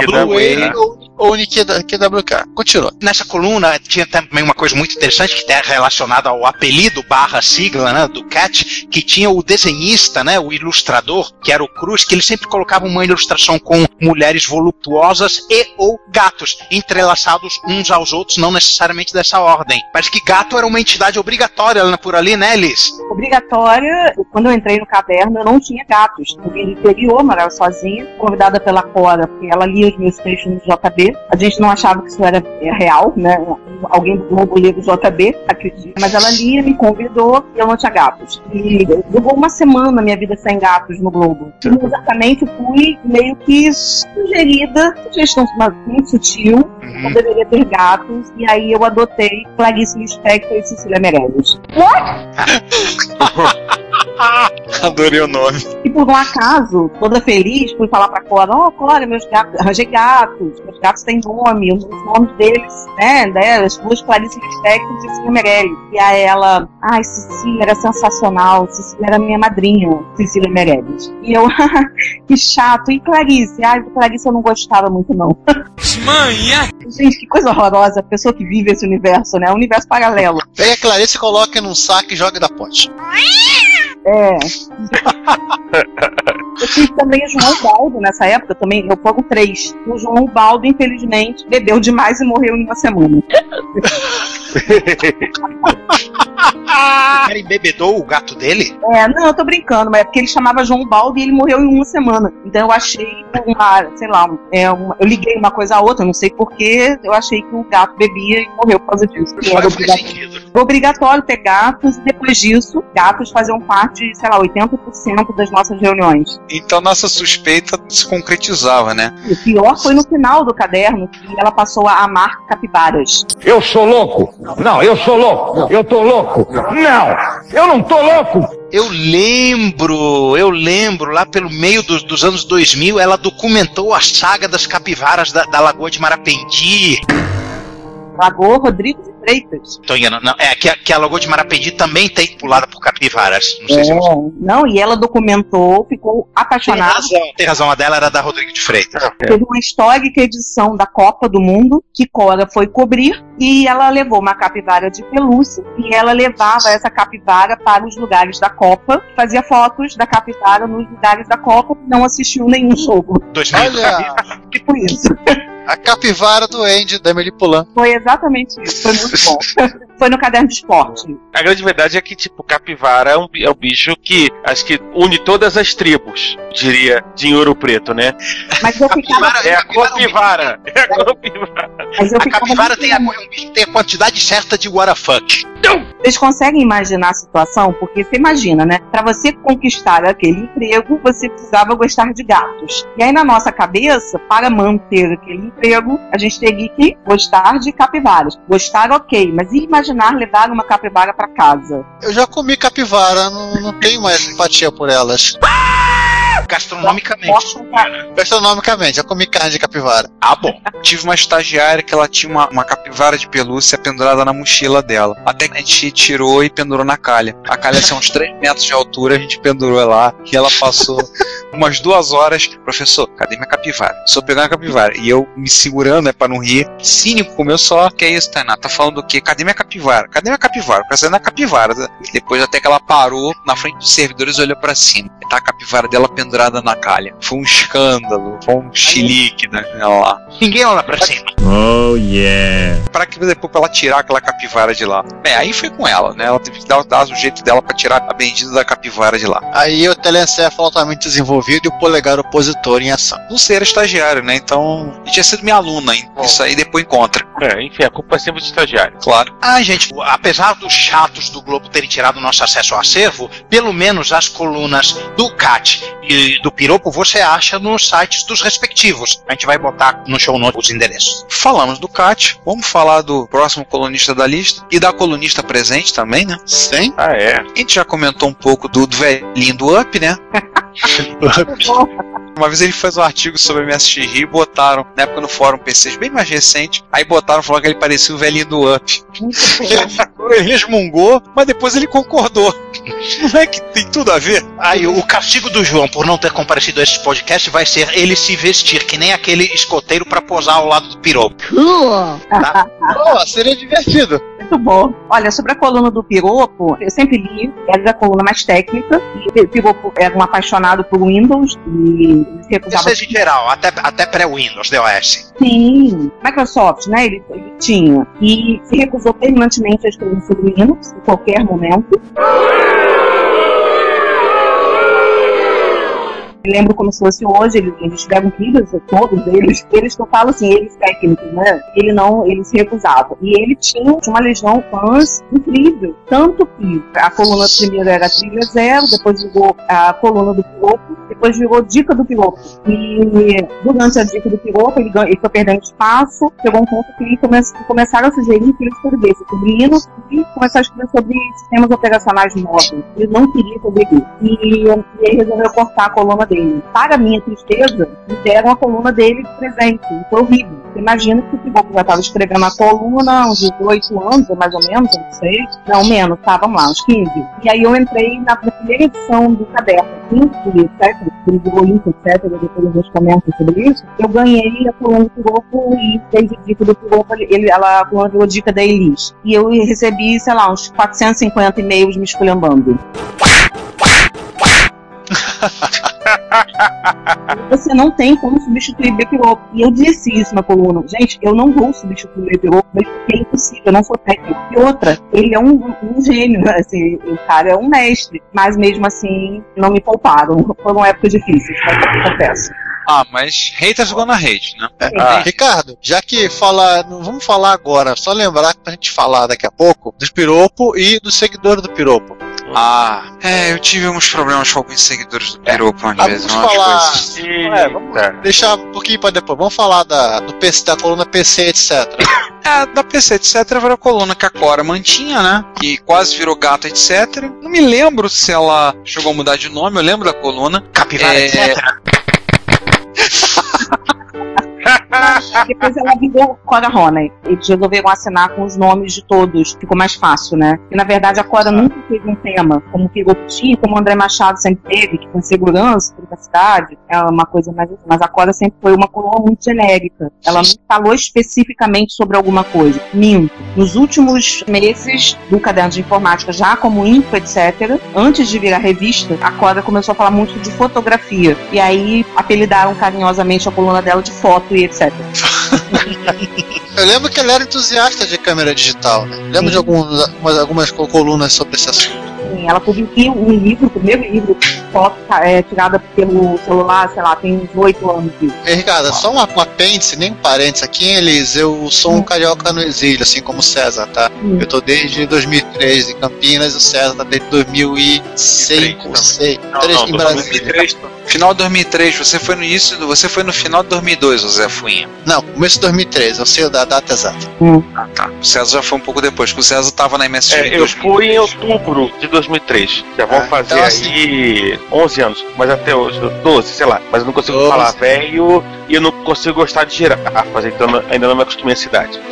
Que Blue Whale ou, ou QWK. Continua. Nessa coluna tinha também uma coisa muito interessante que está relacionada ao apelido barra sigla né, do Cat, que tinha o desenhista, né, o ilustrador, que era o Cruz, que ele sempre colocava uma ilustração com mulheres voluptuosas e ou gatos, entrelaçados uns aos outros, não necessariamente dessa ordem. Mas que gato era uma entidade obrigatória por ali, né, Liz? Obrigatória, Quando eu entrei no caderno, eu não tinha gatos. Eu vim do interior, morava sozinha, convidada pela Cora, porque ela lia os meus textos no JB. A gente não achava que isso era é, real, né? Alguém do Globo lia do JB, acredito. Mas ela lia, me convidou e eu não tinha gatos. E levou uma semana minha vida sem gatos no Globo. E, exatamente fui meio que sugerida, sugestão muito sutil, eu deveria ter gatos, e aí eu adotei Clarice Lispector e Cecília Meirelles. (laughs) Adorei o nome. E por um acaso, toda feliz, fui falar pra Cora, ó, Cora, meus gatos, arranjei gatos, meus gatos têm nome, os nomes deles, né, delas, duas Clarice Lispector e Cecília Meirelles. E aí ela, ai, Cecília era sensacional, Cecília era minha madrinha, Cecília Meirelles. E eu, (laughs) que chato, e Clarice? Ai, Clarice eu não gostava muito não. (laughs) Manha! Gente, que coisa horrorosa, a pessoa que vive esse universo, né, um universo paralelo. Pega a Clarice, coloca num saco e joga da ponte. É. (laughs) Eu fiz também o João Baldo nessa época, também, eu foram três. O João Baldo, infelizmente, bebeu demais e morreu em uma semana. Cara embebedou o gato dele? É, não, eu tô brincando, mas é porque ele chamava João Baldo e ele morreu em uma semana. Então eu achei uma, sei lá, é, uma- eu liguei uma coisa a outra, não sei porquê, eu achei que o gato bebia e morreu por causa disso. Era obrigatório, obrigatório ter gatos, e depois disso, gatos faziam parte, sei lá, 80% das nossas reuniões. Então nossa suspeita se concretizava, né? O pior foi no final do caderno, que ela passou a amar capibaras. Eu sou louco! Não, eu sou louco! Eu tô louco! Não! Eu não tô louco! Eu lembro, eu lembro, lá pelo meio dos, dos anos 2000, ela documentou a saga das capivaras da, da Lagoa de Marapendi. Lagoa Rodrigues e Freitas. Tô enganando, não, é que a, que a Lagoa de Marapendi também tem pulada por capivaras. Não sei se É, você não, e ela documentou, ficou tem apaixonada. razão. Tem razão, a dela era da Rodrigo de Freitas. Teve uma histórica edição da Copa do Mundo que Cora foi cobrir e ela levou uma capivara de pelúcia e ela levava essa capivara para os lugares da Copa, fazia fotos da capivara nos lugares da Copa e não assistiu nenhum jogo. 2000. Olha, (laughs) Tipo isso. A capivara do Andy, da Emily Poulain. Foi exatamente isso. Foi muito bom. (laughs) foi no caderno de esporte. A grande verdade é que, tipo, capivara é um, é um bicho que acho que une todas as tribos, diria de Ouro Preto, né? Mas eu ficava. É a capivara. É a capivara. Mas eu A capivara tem a, é um bicho que tem a quantidade certa de what the fuck. Vocês conseguem imaginar a situação? Porque você imagina, né? Para você conquistar aquele emprego, você precisava gostar de gatos. E aí, na nossa cabeça, para manter aquele emprego, a gente teria que gostar de capivaras. Gostar, ok, mas imaginar levar uma capivara para casa? Eu já comi capivara, não, não tenho mais empatia por elas. Gastronomicamente. Posso Gastronomicamente, já comi carne de capivara. Ah, bom. Tive uma estagiária que ela tinha uma, uma capivara de pelúcia pendurada na mochila dela. Até que a gente tirou e pendurou na calha. A calha tinha uns 3 metros de altura, a gente pendurou lá e ela passou (laughs) umas duas horas. Professor, cadê minha capivara? Só pegar a capivara. E eu me segurando, né, pra não rir. Cínico como eu só. Que é isso, Tainá? Tá falando o quê? Cadê minha capivara? Cadê minha capivara? Eu Quero na capivara. Depois até que ela parou na frente dos servidores e olhou pra cima. E tá a capivara dela pendurada na calha. Foi um escândalo. Foi um chilique daquela lá. Ninguém olha pra cima. Oh yeah. Pra que depois pra ela tirar aquela capivara de lá. É, aí foi com ela, né? Ela teve que dar, dar o jeito dela pra tirar a bendita da capivara de lá. Aí o telencefalo altamente desenvolvido e o polegar opositor em ação. Não sei, era estagiário, né? Então, e tinha sido minha aluna, hein? Isso aí depois encontra. É, enfim, a culpa é sempre do estagiário. Claro. Ah, gente, apesar dos chatos do Globo terem tirado nosso acesso ao acervo, pelo menos as colunas do CAT e do Piropo você acha nos sites dos respectivos. A gente vai botar no show notes os endereços. Falamos do Cat, vamos falar do próximo colunista da lista e da colunista presente também, né? Sim. Ah, é. A gente já comentou um pouco do, do velhinho do Up, né? (laughs) Uma vez ele fez um artigo sobre MSX Rio e botaram, na época no fórum PCs, bem mais recente, aí botaram falando que ele parecia o velhinho do Up. (laughs) Ele resmungou, mas depois ele concordou. Não é que tem tudo a ver? Aí o castigo do João por não ter comparecido a esse podcast vai ser ele se vestir que nem aquele escoteiro pra posar ao lado do Piropo. Tá? Pô, seria divertido. Muito bom. Olha, sobre a coluna do Piropo, eu sempre li, era a coluna mais técnica, e o Piropo era um apaixonado por Windows e se recusava Isso é de geral, até, até pré-Windows, DOS. Sim, Microsoft, né? Ele, ele tinha. E se recusou terminantemente a escrever sobre Linux em qualquer momento. Lembro como se fosse hoje, eles, eles tiveram filhos, todos eles, eles que eu falo assim, eles técnicos, né? Ele não, ele se recusava. E ele tinha uma legião fãs incrível. Tanto que a coluna primeiro era trilha zero, depois virou a coluna do piloto, depois virou dica do piloto. E durante a dica do piloto, ele, ele foi perdendo espaço, chegou um ponto que ele come, começaram a sugerir que ele escrevesse sobre e começar a escrever sobre sistemas operacionais móveis. Ele não queria fazer isso. E, e ele resolveu cortar a coluna dele. Para minha tristeza, me deram a coluna dele de presente. Foi horrível. Você imagina que o Pivoco já estava escrevendo a coluna uns 18 anos, mais ou menos, eu não sei. Não, menos, estavam lá, uns 15. E aí eu entrei na, primeira edição do caderno, 15, etc. Ele virou isso, etc. Depois a gente comenta sobre isso. Eu ganhei a coluna do Pivoco e desde a dica do Pivoco, ele, ela, a coluna dica da Elis. E eu recebi, sei lá, uns 450 e-mails me esculhambando. (laughs) Você não tem como substituir Bepiropo. E eu disse isso na coluna. Gente, eu não vou substituir Bepiropo, mas porque é impossível, eu não sou técnico. E outra, ele é um, um gênio, né? assim, o cara é um mestre. Mas mesmo assim, não me pouparam. Foram épocas difíceis, confesso. Ah, mas haters gonna hate, né? Ah. Ricardo, já que fala, não vamos falar agora, só lembrar pra gente falar daqui a pouco dos piropo e dos seguidores do piropo. Ah, é, eu tive alguns problemas com alguns seguidores do Piropo às vezes. vamos umas falar. coisas- É, vamos deixar um pouquinho pra depois. Vamos falar da, do PC, da coluna PC, etc. É, da PC, etc. Era a coluna que a Cora mantinha, né? Que quase virou gato, etc. Não me lembro se ela chegou a mudar de nome, eu lembro da coluna. Capivara, É, etc. (laughs) Depois ela virou Cora Honey. Eles resolveram assinar com os nomes de todos. Ficou mais fácil, né? E na verdade a Cora nunca teve um tema, como tinha, como o André Machado sempre teve, que com segurança, privacidade, é uma coisa mais. Mas a Cora sempre foi uma coluna muito genérica. Ela não falou especificamente sobre alguma coisa. Minto. Nos últimos meses do caderno de informática, já como info, etc., antes de virar revista, a Cora começou a falar muito de fotografia. E aí apelidaram carinhosamente a coluna dela de foto e etc. (laughs) Eu lembro que ele era entusiasta de câmera digital, né? Lembro de algumas, algumas, algumas co- colunas sobre esse assunto. Sim, ela publicou um livro, o primeiro livro, foto é, tirada pelo celular, sei lá, tem uns oito anos isso. Ei, Ricardo, só uma, um apêndice, nem um parênteses aqui, Elis? Eu sou um carioca no exílio, assim como o César, tá? Hum. Eu tô desde 2003 em Campinas, o César tá desde 2006, ou 2006, Não, três não, em tô Brasília. 2003, final de 2003, você foi no início, do- você foi no final de 2002, José Fuinha. Não, começo de 2003, eu sei da data exata. Ah, tá. O César já foi um pouco depois, porque o César tava na MSG É, em eu 2000. fui em outubro de 2003. Já vão Ah, fazer então, assim- aí 11 anos, mas até hoje, 12, sei lá. Mas eu não consigo 12. falar velho e eu não consigo gostar de girafas, então ainda não me acostumei à cidade. (laughs)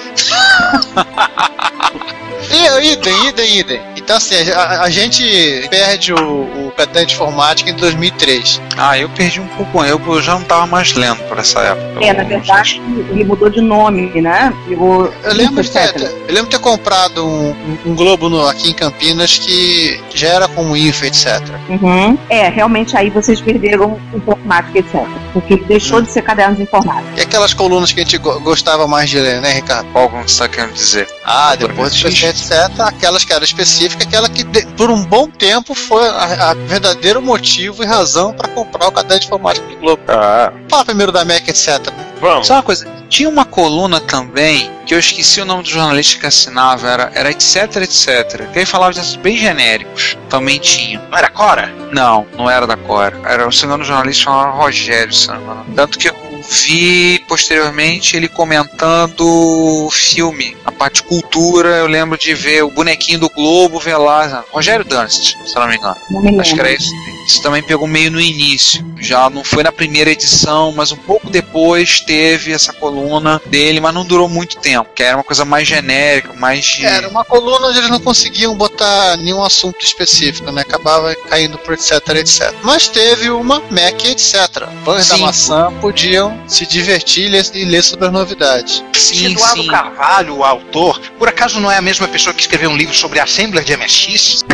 E, idem, idem, idem. Então, assim, a, a gente perde o, o de Informática em 2003. Ah, eu perdi um pouco. Eu, eu já não estava mais lendo por essa época. É, na verdade, ele mudou de nome, né? Eu lembro, de ter, eu lembro ter comprado um, um, Globo no, aqui em Campinas que já era com IFA, etc. Uhum. É, realmente aí vocês perderam o informática, etc. Porque deixou de ser cadernos informáticos. E aquelas colunas que a gente gostava mais de ler, né, Ricardo? Qual que você está querendo dizer? Ah, depois dos 17 etc aquelas que era específica, aquela que por um bom tempo foi a, a verdadeiro motivo e razão para comprar o caderno de informática do Globo. Ah. Fala primeiro da Mac, etc. Vamos. Só uma coisa, tinha uma coluna também que eu esqueci o nome do jornalista que assinava, era, era etc, etc. Que aí falava de assuntos bem genéricos. Também tinha. Não era Cora? Não, não era da Cora. Era, o segundo jornalista chamava Rogério Samba. Tanto que eu vi posteriormente ele comentando o filme, a parte cultura. Eu lembro de ver o bonequinho do Globo, ver lá. Rogério Dunst, se não me engano. Não me Acho que era isso. Isso também pegou meio no início. Já não foi na primeira edição, mas um pouco depois teve essa coluna dele, mas não durou muito tempo, que era uma coisa mais genérica, mais de. Era uma coluna onde eles não conseguiam botar nenhum assunto específico, né? Acabava caindo por etc, etc. Mas teve uma Mac, etc. Fãs da maçã podiam se divertir e ler, e ler sobre as novidades. Sim, Eduardo sim. Carvalho, o autor, por acaso não é a mesma pessoa que escreveu um livro sobre Assembler de MSX?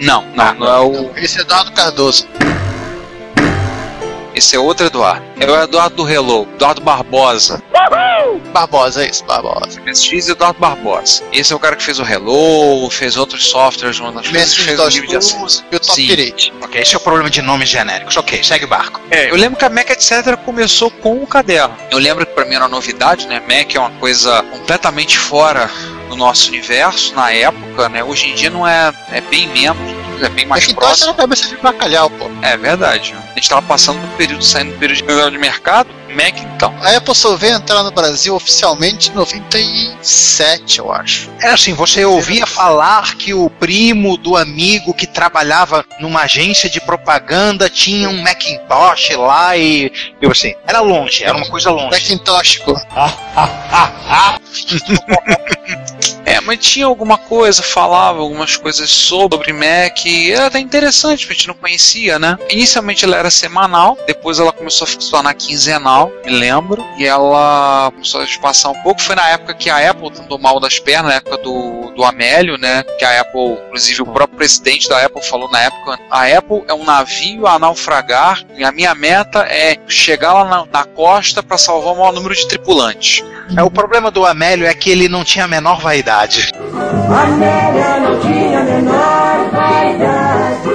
Não, não, não é o. Esse é Eduardo Cardoso. Esse é outro Eduardo. É o Eduardo do Hello, Eduardo Barbosa. Barbosa, é isso, Barbosa. MSX e Eduardo Barbosa. Esse é o cara que fez o Hello, fez outros softwares, uma das coisas que MSX fez o livro de acesso. E o Top. Pirate. Ok, esse é o problema de nomes genéricos. Ok, segue o barco. É, eu lembro que a Mac etc começou com o caderno. Eu lembro que pra mim era uma novidade, né? Mac é uma coisa completamente fora do nosso universo na época, né? Hoje em dia não é, é bem menos, é bem mais Macintosh próximo. era cabeça de bacalhau, pô. É verdade. A gente tava passando do período, saindo do período de de mercado, Mac então. A Apple só veio entrar no Brasil oficialmente em 97, eu acho. É assim, você ouvia falar que o primo do amigo que trabalhava numa agência de propaganda tinha um Macintosh lá e eu assim, era longe, era uma coisa longe. Macintóxico. É, (laughs) mas tinha alguma coisa, falava algumas coisas sobre Mac, era até interessante, a gente não conhecia, né? Inicialmente ela era semanal, depois ela começou a tornar quinzenal, me lembro, e ela começou a espaçar um pouco. Foi na época que a Apple andou mal das pernas, na época do, do Amélio, né? Que a Apple, inclusive o próprio presidente da Apple falou na época: a Apple é um navio a naufragar, e a minha meta é chegar lá na, na costa para salvar o maior número de tripulantes. É, o problema do Amélio é que ele não tinha a menor vaidade. Amélia não tinha a menor vaidade.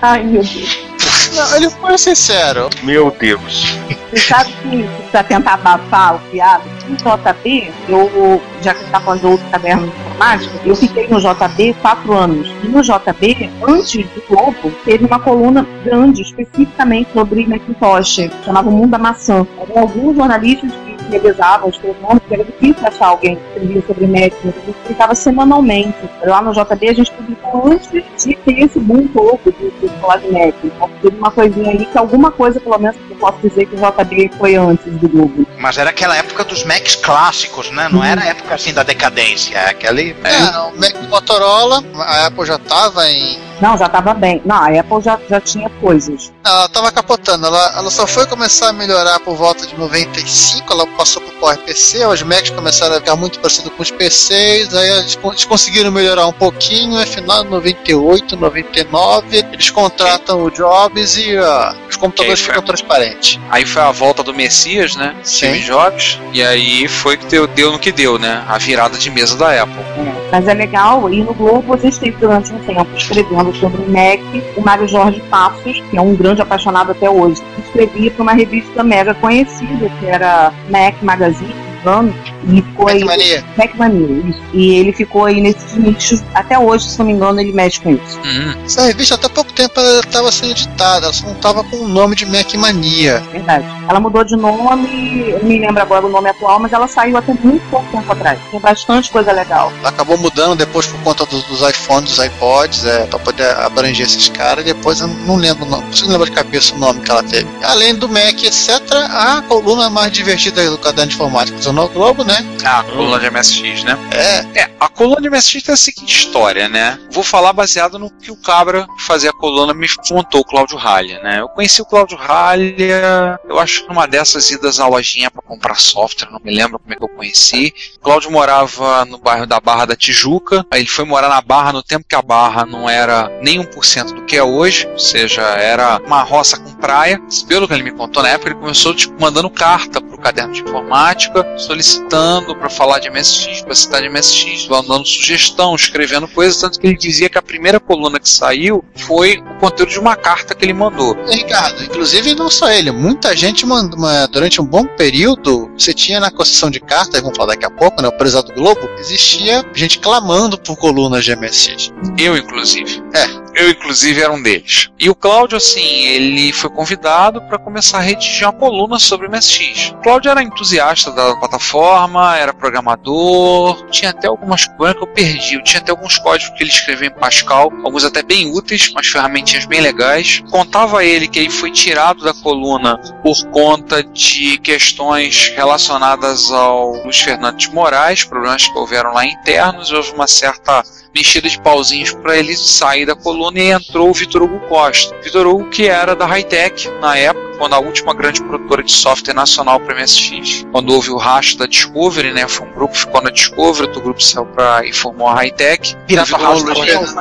Ai, meu Deus. Não, ele foi sincero. Meu Deus. Você sabe que, pra tentar abafar o piado, no JB, eu, já que você tá falando de outro caderno de informática, eu fiquei no JB quatro anos. E no JB, antes do Globo, teve uma coluna grande, especificamente sobre Macintosh, chamava O Mundo da Maçã. Alguns jornalistas que revisavam, escreviam, porque era difícil achar alguém que escrevia sobre Mac, então a gente publicava semanalmente. Lá no JB a gente publicou antes de ter esse boom todo de, de falar de Mac. Então teve uma coisinha ali que alguma coisa, pelo menos, eu posso dizer que o JB foi antes do Globo. Mas era aquela época dos Macs clássicos, né? Não era a época assim da decadência, é aquele. É, o Mac Motorola, a Apple já tava em. Não, já estava bem. Não, a Apple já, já tinha coisas. Ela tava capotando, ela, ela só foi começar a melhorar por volta de 95, ela passou pro PowerPC, os Macs começaram a ficar muito parecidos com os PCs, aí eles, con- eles conseguiram melhorar um pouquinho, e final de 98, 99, eles contratam o Jobs e ah, os computadores ficam transparentes. Aí foi a volta do Messias, né? Steve Jobs. E aí foi que deu, deu no que deu, né? A virada de mesa da Apple. Mas é legal, e no Globo a gente teve durante um tempo escrevendo sobre o Mac o Mário Jorge Passos, que é um grande apaixonado até hoje, escrevia para uma revista mega conhecida, que era Mac Magazine, ano, e ficou aí. Mania. Mac Mania, isso. E ele ficou aí nesses nichos, até hoje, se não me engano, ele mexe com isso. Essa revista até pouco tempo ela estava sendo editada, ela só não estava com o nome de Mac Mania. Verdade. Ela mudou de nome, eu não me lembro agora o nome atual, mas ela saiu até muito pouco tempo atrás. Tem bastante coisa legal. Ela acabou mudando depois por conta dos, dos iPhones, dos iPods, é, para poder abranger esses caras. Depois eu não lembro, não, não consigo lembrar de cabeça o nome que ela teve. Além do Mac, etc., a coluna mais divertida do caderno de informática Jornal Globo, né? Ah, a coluna de MSX, né? É. É, a coluna de MSX tem a seguinte história, né? Vou falar baseado no que o Cabra que fazia a coluna me contou, o Cláudio Ralha, né? Eu conheci o Cláudio Ralha, eu acho que numa dessas idas à lojinha para comprar software, não me lembro como é que eu conheci. O Cláudio morava no bairro da Barra da Tijuca, aí ele foi morar na Barra no tempo que a Barra não era nem 1% do que é hoje, ou seja, era uma roça com praia. Pelo que ele me contou na época, ele começou tipo mandando carta caderno de informática, solicitando para falar de MSX, para citar de MSX, dando sugestão, escrevendo coisas, tanto que ele dizia que a primeira coluna que saiu foi o conteúdo de uma carta que ele mandou. Ricardo, inclusive não só ele, muita gente mandou, durante um bom período, você tinha na concessão de cartas, vamos falar daqui a pouco, né, o Prezado do Globo, existia gente clamando por colunas de MSX. Eu, inclusive. É. Eu, inclusive, era um deles. E o Cláudio, assim, ele foi convidado para começar a redigir uma coluna sobre MSX. O Cláudio era entusiasta da plataforma, era programador, tinha até algumas coisas que eu perdi. Eu tinha até alguns códigos que ele escreveu em Pascal, alguns até bem úteis, umas ferramentinhas bem legais. Contava ele que ele foi tirado da coluna por conta de questões relacionadas ao Luiz Fernando de Moraes, problemas que houveram lá internos, houve uma certa mexida de pauzinhos para ele sair da coluna e entrou o Vitor Hugo Costa. Vitor Hugo que era da Hightech na época, quando a última grande produtora de software nacional para MSX. Quando houve o racho da Discovery, né? Foi um grupo que ficou na Discovery, outro grupo saiu para e formou a Hightech. Pirata House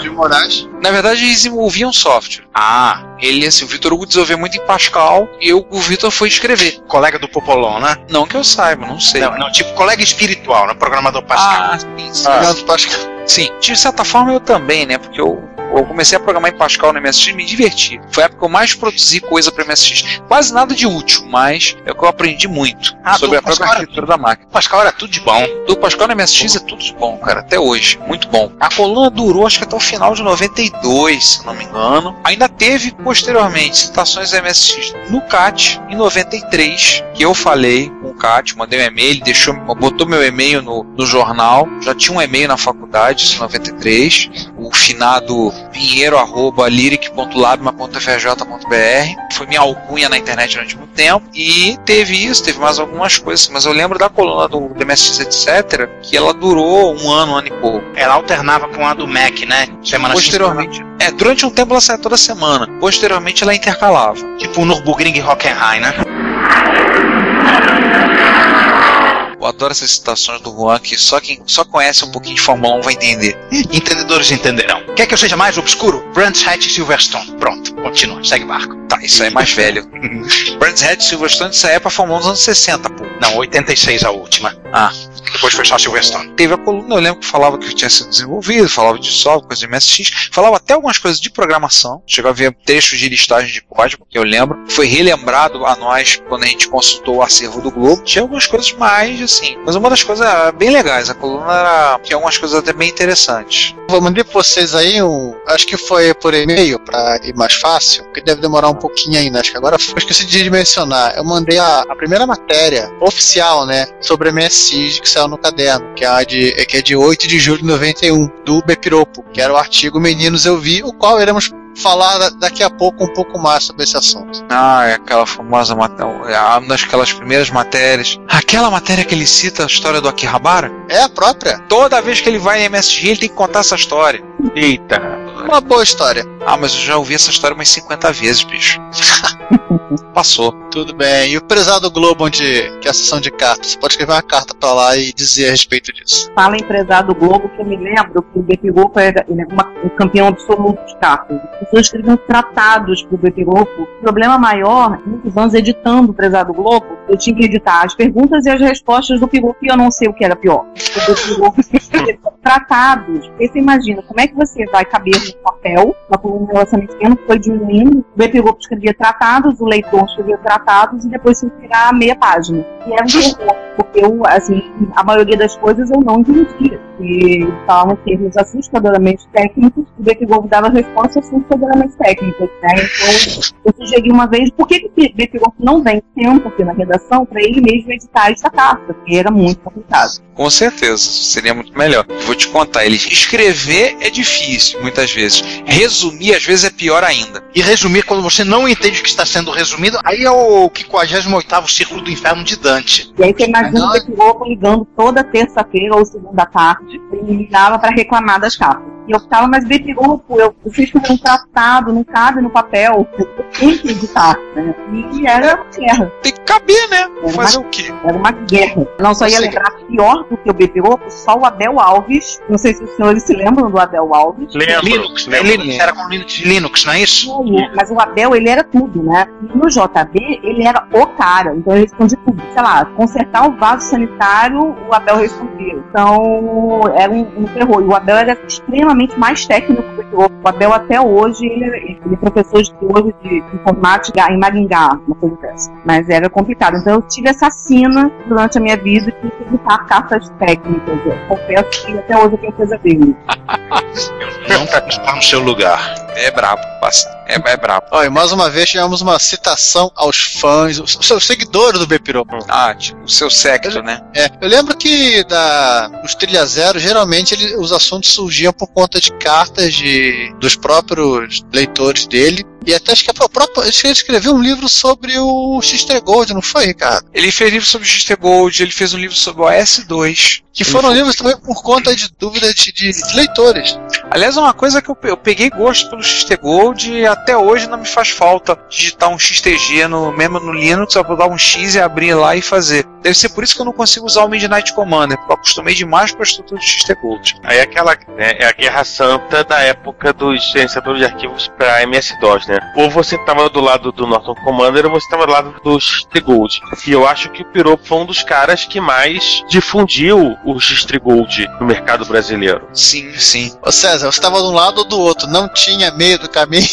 de Moraes. Na verdade, eles desenvolviam software. Ah, Ele, assim, o Vitor Hugo desenvolveu muito em Pascal e eu, o Vitor foi escrever. colega do Popolon, né? Não que eu saiba, não sei. Não, não, tipo colega espiritual, né? Programador Pascal. Ah, sim, sim. Obrigado, Pascal. Sim, de certa forma eu também, né? Porque eu, eu comecei a programar em Pascal no MSX e me diverti. Foi a época que eu mais produzi coisa para MSX. Quase nada de útil, mas é o que eu aprendi muito Ah, sobre a própria arquitetura da máquina. Pascal era tudo de bom. Do Pascal no MSX é tudo de bom, cara, até hoje. Muito bom. A coluna durou acho que até o final de 92, se não me engano. Ainda teve, posteriormente, citações MSX no CAT, em 93, que eu falei com o CAT, mandei um e-mail, ele deixou, botou meu e-mail no, no jornal. Já tinha um e-mail na faculdade, isso em 93. O finado pinheiro, arroba, lyric.labma.frj.br. Foi minha alcunha na internet durante muito tempo. E teve isso, teve mais algumas coisas. Mas eu lembro da coluna do, do MSX, etc., que ela durou um ano, um ano e pouco. Ela alternava com a do Mac, né? Semana Posteriormente. É, durante um tempo ela saía toda semana. Posteriormente ela intercalava. Tipo o Nürburgring Hockenheim, né? Eu adoro essas citações do Juan que só quem só conhece um pouquinho de Fórmula 1 vai entender. Entendedores entenderão. Quer que eu seja mais obscuro? Brands Hatch Silverstone. Pronto, continua, segue barco. Tá, isso aí é mais velho. (laughs) Brands Hatch Silverstone, isso aí é pra Fórmula 1 dos anos 60, pô. Não, 86 a última. Ah. Depois foi só Silverstone. Teve a coluna, eu lembro que falava que tinha sido desenvolvido, falava de software, coisa de MSX, falava até algumas coisas de programação. Chegou a ver trechos de listagem de código, que eu lembro. Foi relembrado a nós quando a gente consultou o acervo do Globo. Tinha algumas coisas mais, assim. Mas uma das coisas era bem legais. A coluna era, tinha algumas coisas até bem interessantes. Vou mandar pra vocês aí um. Acho que foi por e-mail pra ir mais fácil, porque deve demorar um pouquinho ainda. Acho que agora eu esqueci de mencionar. Eu mandei a, a primeira matéria oficial, né? Sobre a MSX que saiu no caderno, que é, a de, que é de 8 de julho de 91, do Bepiropo, que era o artigo Meninos Eu Vi, o qual iremos falar da- daqui a pouco um pouco mais sobre esse assunto. Ah, é aquela famosa matéria, uma daquelas primeiras matérias. Aquela matéria que ele cita a história do Akihabara? É a própria. Toda vez que ele vai em MSG, ele tem que contar essa história. Eita. Uma boa história. Ah, mas eu já ouvi essa história umas 50 vezes, bicho. (laughs) Passou. Tudo bem. E o prezado Globo, onde que é a sessão de cartas? Você pode escrever uma carta pra lá e dizer a respeito disso. Fala empresário do Globo, que eu me lembro que o BP Globo era é uma- um campeão absoluto de cartas. As pessoas escreviam tratados pro BP Globo. O problema maior, muitos anos editando o prezado do Globo, eu tinha que editar as perguntas e as respostas do Piloto e eu não sei o que era pior. (laughs) O escrevia tratados. Porque você imagina, como é que você vai caber no papel, uma coluna de relacionamento pequeno, foi diminuindo, o BP Globo escrevia tratados, o leitor escrevia tratados e depois se virar meia página. E era um terror, porque eu, assim, a maioria das coisas eu não entendia. E falavam termos assustadoramente técnicos, o BP Globo dava respostas assustadoramente técnicas, né? Então, eu sugeri uma vez, por que que o BP Globo não vem tempo aqui na redação para ele mesmo editar esta carta? Porque era muito complicado. Com certeza, seria muito melhor. Vou te contar, ele escrever é difícil, muitas vezes. Resumir, às vezes, é pior ainda. E resumir, quando você não entende o que está sendo resumido, aí é o 58 Círculo do Inferno de E aí você imagina o Globo ligando toda terça-feira ou segunda tarde, ele ligava para reclamar das cartas. Eu ficava, mas Globo, eu, vocês escreveram um tratado, não cabe no papel, eu tenho que editar, né? E era uma guerra. Tem que caber, né? Era Fazer uma, o quê? Era uma guerra. Não só ia Você- lembrar pior do que o Globo, só o Abel Alves, não sei se os senhores se lembram do Abel Alves. Lembro. Linux, né? Linux, era com Linux, Linux, não é isso? Mas o Abel, ele era tudo, né? E no JB, ele era o cara. Então ele respondia tudo. Sei lá, consertar o vaso sanitário, o Abel respondia. Então, era um, um terror. E o Abel era extremamente mais técnico do que o outro. O Abel, até hoje, ele, é- ele é professor de hoje de informática em Maringá, uma coisa dessa. Mas era complicado. Então eu tive essa sina durante a minha vida de editar cartas técnicas. Eu confesso que até hoje eu tenho coisa dele. Não para estar no seu lugar. É brabo. É, é brabo. Olha, mais uma vez tivemos uma citação aos fãs, os os seus seguidores do Bepiropo. Ah, tipo, o seu secto, né? É, eu lembro que da, os Trilha Zero, geralmente ele- os assuntos surgiam por conta de cartas de, dos próprios leitores dele E até acho que é o próprio. Acho que ele escreveu um livro sobre o Xter Gold, não foi, Ricardo? Ele fez livro sobre o Xter Gold, ele fez um livro sobre o OS2. Que foram livros também por conta de dúvidas de, de, de leitores. Aliás, é uma coisa que eu, eu peguei gosto pelo XT Gold e até hoje não me faz falta digitar um XTG no, mesmo no Linux, eu vou dar um X e abrir lá e fazer. Deve ser por isso que eu não consigo usar o Midnight Commander, porque eu acostumei demais com a estrutura do XT Gold. Aí é aquela né, é a guerra santa da época dos gerenciadores de arquivos para MS-DOS, né? Ou você estava do lado do Norton Commander ou você estava do lado do XT Gold. E eu acho que o Piropo foi um dos caras que mais difundiu o XT Gold no mercado brasileiro. Sim, sim. Ô César, você estava de um lado ou do outro, não tinha meio do caminho.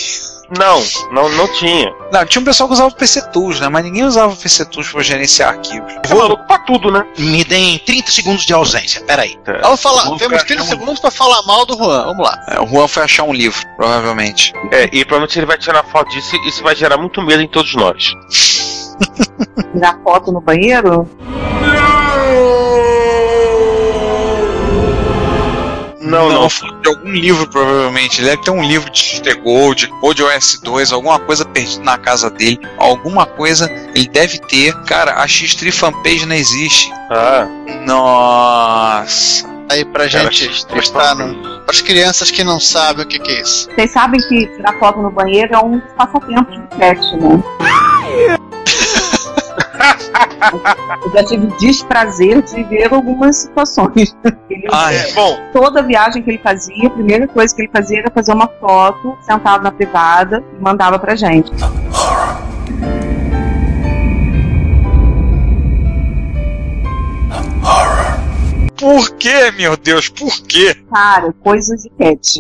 Não, não, não tinha. Não, tinha um pessoal que usava o PC Tools, né? Mas ninguém usava o PC Tools para gerenciar arquivos. É maluco pra tudo, né? Me deem 30 segundos de ausência, peraí. É. Vamos falar, temos 30 segundos para falar mal do Juan, vamos lá. É, o Juan foi achar um livro, provavelmente. É, e provavelmente ele vai tirar foto disso e isso vai gerar muito medo em todos nós. Tirar foto no banheiro? Não, não. De algum livro, provavelmente. Ele deve ter um livro de XT Gold ou de OS2, alguma coisa perdida na casa dele. Alguma coisa ele deve ter. Cara, a X3 fanpage não existe. Ah. Nossa. Aí pra Cara, gente X3 mostrar fanpage. no, pras crianças que não sabem o que, que é isso. Vocês sabem que tirar foto no banheiro é um dos passatempos do cat, né? Eu já tive desprazer de ver algumas situações. (laughs) Ele, Ai, É, bom, toda viagem que ele fazia, a primeira coisa que ele fazia era fazer uma foto sentado na privada e mandava pra gente. Por que, meu Deus? Por quê? Cara, coisas de cat.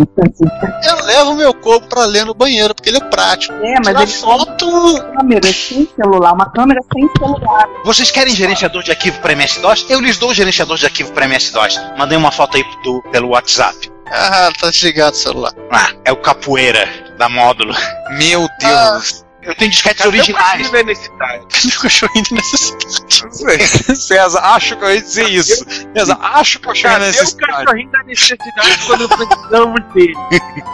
Eu levo meu corpo pra ler no banheiro, porque ele é prático. É, mas Tirar ele foto. câmera sem celular, uma câmera sem celular. Vocês querem gerenciador de arquivo para MS-DOS? Eu lhes dou o gerenciador de arquivo para MS-DOS. Mandei uma foto aí do- pelo WhatsApp. Ah, tá desligado o celular. Ah, é o capoeira da módulo. Meu Deus. Eu tenho disquetes cadê o originais. (laughs) cachorro da necessidade? Cadê o cachorrinho de necessidade? César, acho que eu ia dizer isso. César, acho que eu cheguei Cadê nessa o necessidade. cachorrinho da necessidade quando precisamos dele?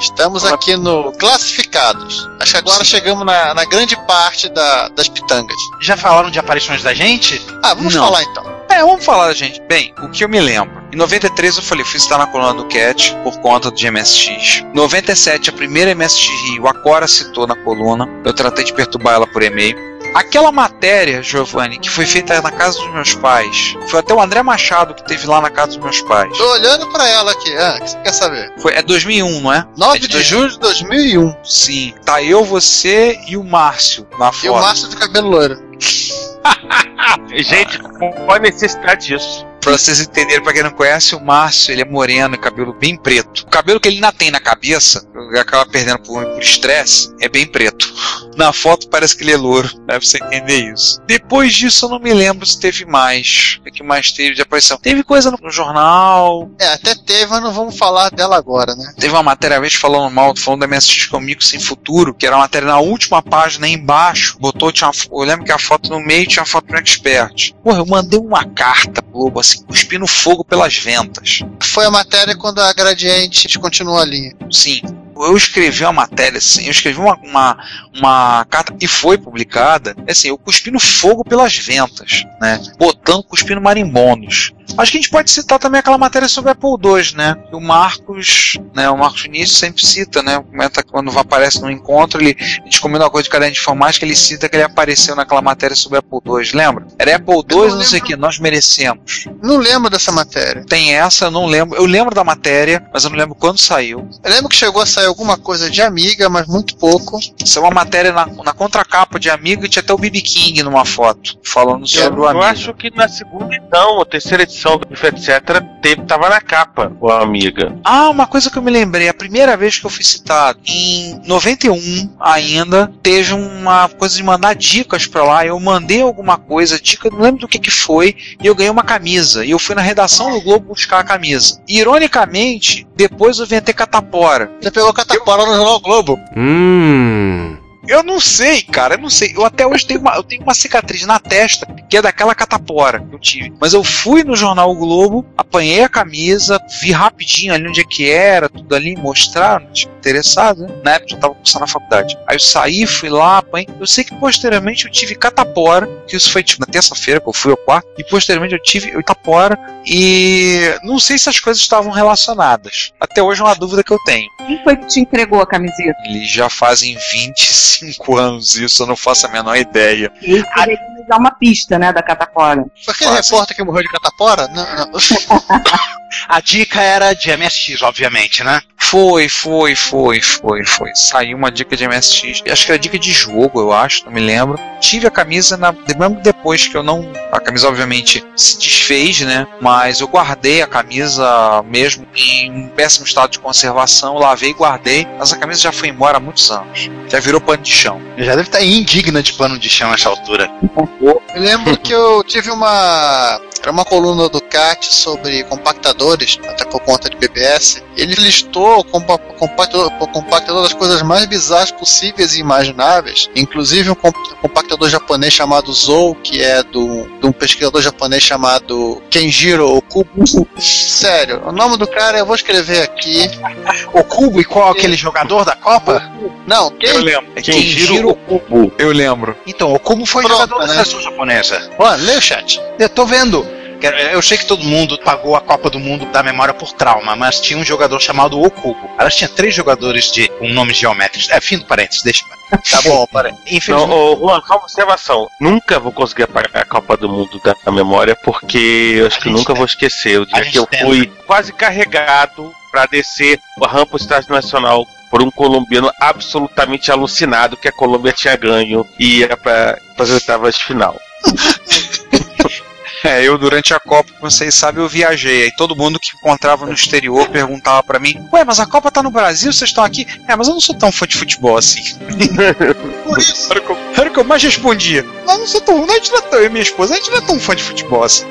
Estamos aqui no Classificados. Acho que agora chegamos na, na grande parte da- das pitangas. Já falaram de aparições da gente? Ah, vamos Não. falar então. É, vamos falar, gente. Bem, o que eu me lembro. Em 93 eu falei, fui citar na coluna do Cat por conta do MSX. Em 97, a primeira MSX Rio, a Cora citou na coluna. Eu tratei de perturbar ela por e-mail. Aquela matéria, Giovanni, que foi feita na casa dos meus pais, foi até o André Machado que teve lá na casa dos meus pais. Tô olhando pra ela aqui. Ah, o que você quer saber? Foi, é 2001, não é? 9 É de de dois- julho de 2001. Sim. Tá eu, você e o Márcio na foto. E o Márcio de cabelo loiro. (laughs) Gente, qual a necessidade disso? Pra vocês entenderem, pra quem não conhece, o Márcio, ele é moreno, cabelo bem preto. O cabelo que ele ainda tem na cabeça, acaba perdendo por estresse, é bem preto. (laughs) Na foto parece que ele é louro, dá pra você entender isso. Depois disso, eu não me lembro se teve mais. O que mais teve de aparição? Teve coisa no jornal, É, até teve, mas não vamos falar dela agora, né? Teve uma matéria, uma vez falando mal, falando da MSX comigo sem futuro, que era uma matéria na última página aí embaixo. Botou, tinha uma, eu lembro que a foto no meio tinha a foto do Expert. Porra, eu mandei uma carta Globo, assim, cuspindo fogo pelas ventas. Foi a matéria quando a Gradiente descontinuou a linha. Sim. Eu escrevi uma matéria assim, eu escrevi uma, uma, uma carta e foi publicada, assim, eu cuspindo fogo pelas ventas, né? Botando, cuspindo marimbondos. Acho que a gente pode citar também aquela matéria sobre Apple II, né? Que o Marcos, né? O Marcos Vinícius sempre cita, né? Comenta quando aparece no encontro, ele, a gente comenta uma coisa de caderno de informática, ele cita que ele apareceu naquela matéria sobre Apple II, lembra? Era Apple II, não, não sei o que, nós merecemos. Não lembro dessa matéria. Tem essa, eu não lembro. Eu lembro da matéria, mas eu não lembro quando saiu. Eu lembro que chegou a sair alguma coisa de amiga, mas muito pouco. Isso é uma matéria na, na contracapa de Amiga e tinha até o BB King numa foto, falando sobre o Eu Amiga. acho que na segunda edição, ou terceira edição do Bife Etc, teve, tava na capa, o Amiga. Ah, uma coisa que eu me lembrei, a primeira vez que eu fui citado, em 91 ainda, teve uma coisa de mandar dicas pra lá, eu mandei alguma coisa, dica, não lembro do que que foi, e eu ganhei uma camisa, e eu fui na redação do Globo buscar a camisa. Ironicamente, depois eu vim ter catapora. Você pegou catapora no Jornal Globo. Hum. Eu não sei, cara, eu não sei. Eu até hoje tenho uma, eu tenho uma cicatriz na testa que é daquela catapora que eu tive. Mas eu fui no jornal o Globo, apanhei a camisa, vi rapidinho ali onde é que era, tudo ali, mostraram. Tipo, interessado, né? na época eu tava cursando na faculdade. Aí eu saí, fui lá, apanhei. Eu sei que posteriormente eu tive catapora, que isso foi tipo na terça-feira, que eu fui ao quarto, e posteriormente eu tive catapora, e não sei se as coisas estavam relacionadas. Até hoje é uma dúvida que eu tenho. Quem foi que te entregou a camiseta? Eles já fazem 25 anos isso, eu não faço a menor ideia. E poderia me dar uma pista, né, da catapora. Foi aquele repórter que morreu de catapora? Não, não. (laughs) A dica era de MSX, obviamente, né? Foi, foi, foi, foi, foi. Saiu uma dica de MSX. Acho que era dica de jogo, eu acho, não me lembro. Tive a camisa na, mesmo depois que eu não. A camisa, obviamente, se desfez, né? Mas eu guardei a camisa mesmo em péssimo estado de conservação. Lavei e guardei. Mas a camisa já foi embora há muitos anos. Já virou pano de chão. Já deve estar indigna de pano de chão nessa altura. Eu lembro que eu tive uma. Era uma coluna do CAT sobre compactadores, até por conta de BBS. Ele listou o compa- compactador, compactador das coisas mais bizarras possíveis e imagináveis, inclusive um comp- compactador japonês chamado Zou, que é do, de um pesquisador japonês chamado Kenjiro Okubo. Sério, o nome do cara eu vou escrever aqui. O Cubo e qual aquele jogador da Copa? Não, quem? Eu lembro. É Kenjiro Okubo. Eu lembro. Então, o Cubo foi Pronto, jogador da né? seleção japonesa. Ó, lê o chat. Eu tô vendo. Eu sei que todo mundo pagou a Copa do Mundo da memória por trauma, mas tinha um jogador chamado Okubo. Elas tinha três jogadores de, com nomes geométricos. É fim do parênteses, deixa. Tá bom. (laughs) Não, Infelizmente. ô, Juan, só uma observação. Nunca vou conseguir apagar a Copa do Mundo da, memória, porque eu acho que nunca vou esquecer o dia que eu tenta. fui quase carregado pra descer a rampa do Estádio Nacional por um colombiano absolutamente alucinado que a Colômbia tinha ganho e ia pra fazer oitavas de final. (laughs) É, eu durante a Copa, como vocês sabem, eu viajei. Aí todo mundo que encontrava no exterior perguntava pra mim: Ué, mas a Copa tá no Brasil, vocês estão aqui? É, mas eu não sou tão fã de futebol assim. (laughs) Por isso. Era o que eu, era o que eu mais respondia. Mas não sou tão. A gente não é tão, eu e minha esposa, a gente não é tão fã de futebol assim.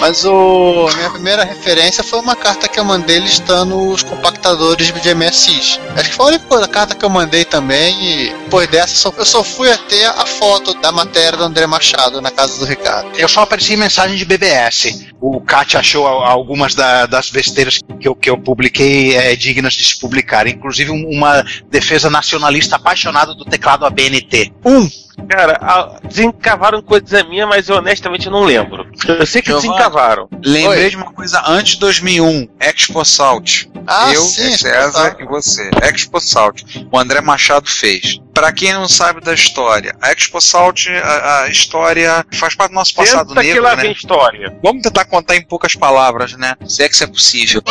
Mas o a minha primeira referência foi uma carta que eu mandei listando os compactadores de MSX. Acho que foi a única coisa, a carta que eu mandei também. E depois dessa, só- eu só fui até a foto da matéria do André Machado na casa do Ricardo. Eu só apareci em mensagem de BBS. O Kat achou al- algumas da- das besteiras que eu, que eu publiquei é, dignas de se publicar. Inclusive um- uma defesa nacionalista apaixonada do teclado ABNT. Um! Cara, a- desencavaram coisas minha, mas eu honestamente não lembro. Eu sei que Giovanni. desencavaram. Lembrei Oi. de uma coisa antes de 2001, Expo Salt. Ah, eu, sim, César e você. Expo Salt. O André Machado fez. Pra quem não sabe da história, a Expo Salt, a, a história faz parte do nosso passado Tenta que negro, lá né? vem história. Vamos tentar contar em poucas palavras, né? Se é que isso é possível.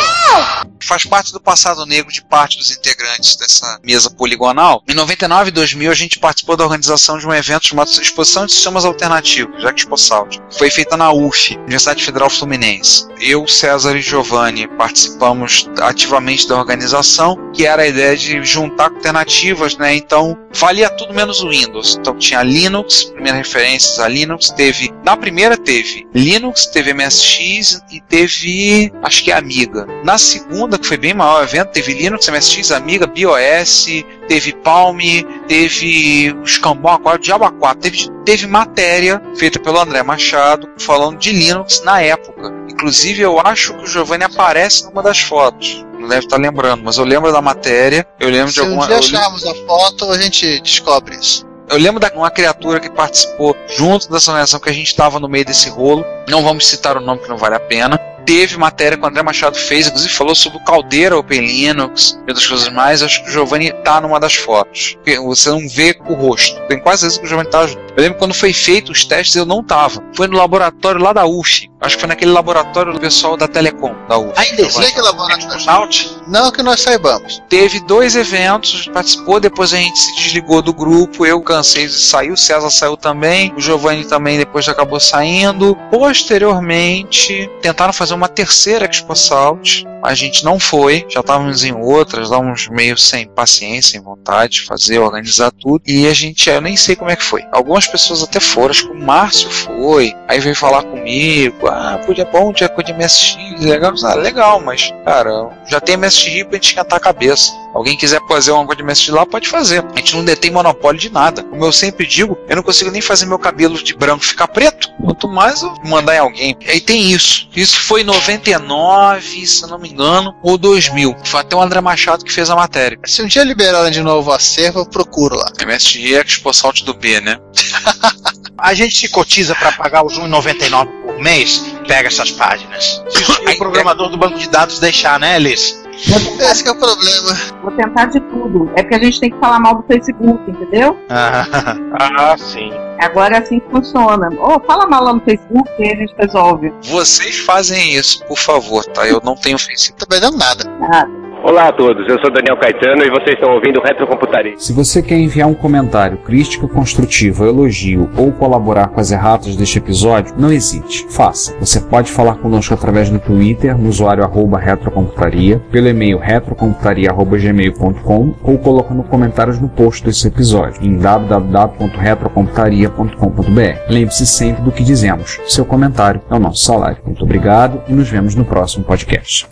Faz parte do passado negro de parte dos integrantes dessa mesa poligonal. Em 99 e 2000, a gente participou da organização de um evento chamado Exposição de Sistemas Alternativos, Exposalt. Foi feita na UF, Universidade Federal Fluminense. Eu, César e Giovanni participamos ativamente da organização, que era a ideia de juntar alternativas, né? Então, valia tudo menos o Windows. Então, tinha Linux, primeiras referências a Linux, teve. Na primeira, teve Linux, teve MSX e teve. Acho que Amiga. Na segunda, que foi bem maior o evento, teve Linux, MSX, Amiga, BOS, teve Palm, teve Escambau A4, Diabo A4, teve, teve matéria feita pelo André Machado falando de Linux na época. Inclusive, eu acho que o Giovanni aparece numa das fotos. Não deve estar lembrando, mas eu lembro da matéria. Eu lembro Se de um alguma. lembro- acharmos a foto, a gente descobre isso. eu lembro de uma criatura que participou junto dessa organização que a gente estava no meio desse rolo. Não vamos citar o nome que não vale a pena. Teve matéria que o André Machado fez, inclusive falou sobre o Caldeira Open Linux e outras coisas mais. Acho que o Giovanni tá numa das fotos. Você não vê o rosto. Tem quase certeza que o Giovanni tá. Eu lembro quando foi feito os testes, eu não tava. Foi no laboratório lá da UF. Acho que foi naquele laboratório do pessoal da Telecom, da UF. Ainda Sei existe laboratório. Não que nós saibamos. Teve dois eventos, participou, depois a gente se desligou do grupo, eu cansei de sair, o César saiu também, o Giovanni também depois acabou saindo. Posteriormente, tentaram fazer uma terceira Expo Salt, a gente não foi, já estávamos em outras, estávamos meio sem paciência, sem vontade de fazer, organizar tudo, e a gente, eu nem sei como é que foi. Algumas pessoas até foram, acho que o Márcio foi, aí veio falar comigo, ah, podia bom dia com de MSX, legal, ah, legal, mas, cara, já tem MSX pra gente esquentar a cabeça. Alguém quiser fazer uma coisa de MSX lá, pode fazer. A gente não detém monopólio de nada. Como eu sempre digo, eu não consigo nem fazer meu cabelo de branco ficar preto, quanto mais eu mandar em alguém. E aí tem isso. Isso foi em 99, se não me engano, ou 2000. Foi até o André Machado que fez a matéria. Se um dia liberarem de novo o acervo, eu procuro lá. MSG Expo Salt do B, né? (laughs) A gente se cotiza para pagar os 1,99 por mês, pega essas páginas. Se o programador do banco de dados deixar, né, Alice? Esse que é o problema. Vou tentar de tudo. É porque a gente tem que falar mal do Facebook, entendeu? Ah, sim. Agora é assim que funciona. Ô, fala mal lá no Facebook e a gente resolve. Vocês fazem isso, por favor, tá? Eu não tenho Facebook. Não tô perdendo nada. Nada. Olá a todos, eu sou Daniel Caetano e vocês estão ouvindo Retrocomputaria. Se você quer enviar um comentário, crítica construtiva, elogio ou colaborar com as erratas deste episódio, não hesite, faça. Você pode falar conosco através do Twitter, no usuário arroba retrocomputaria, pelo e-mail retrocomputaria.gmail.com ou colocando comentários no post desse episódio em www.retrocomputaria.com.br. Lembre-se sempre do que dizemos. Seu comentário é o nosso salário. Muito obrigado e nos vemos no próximo podcast.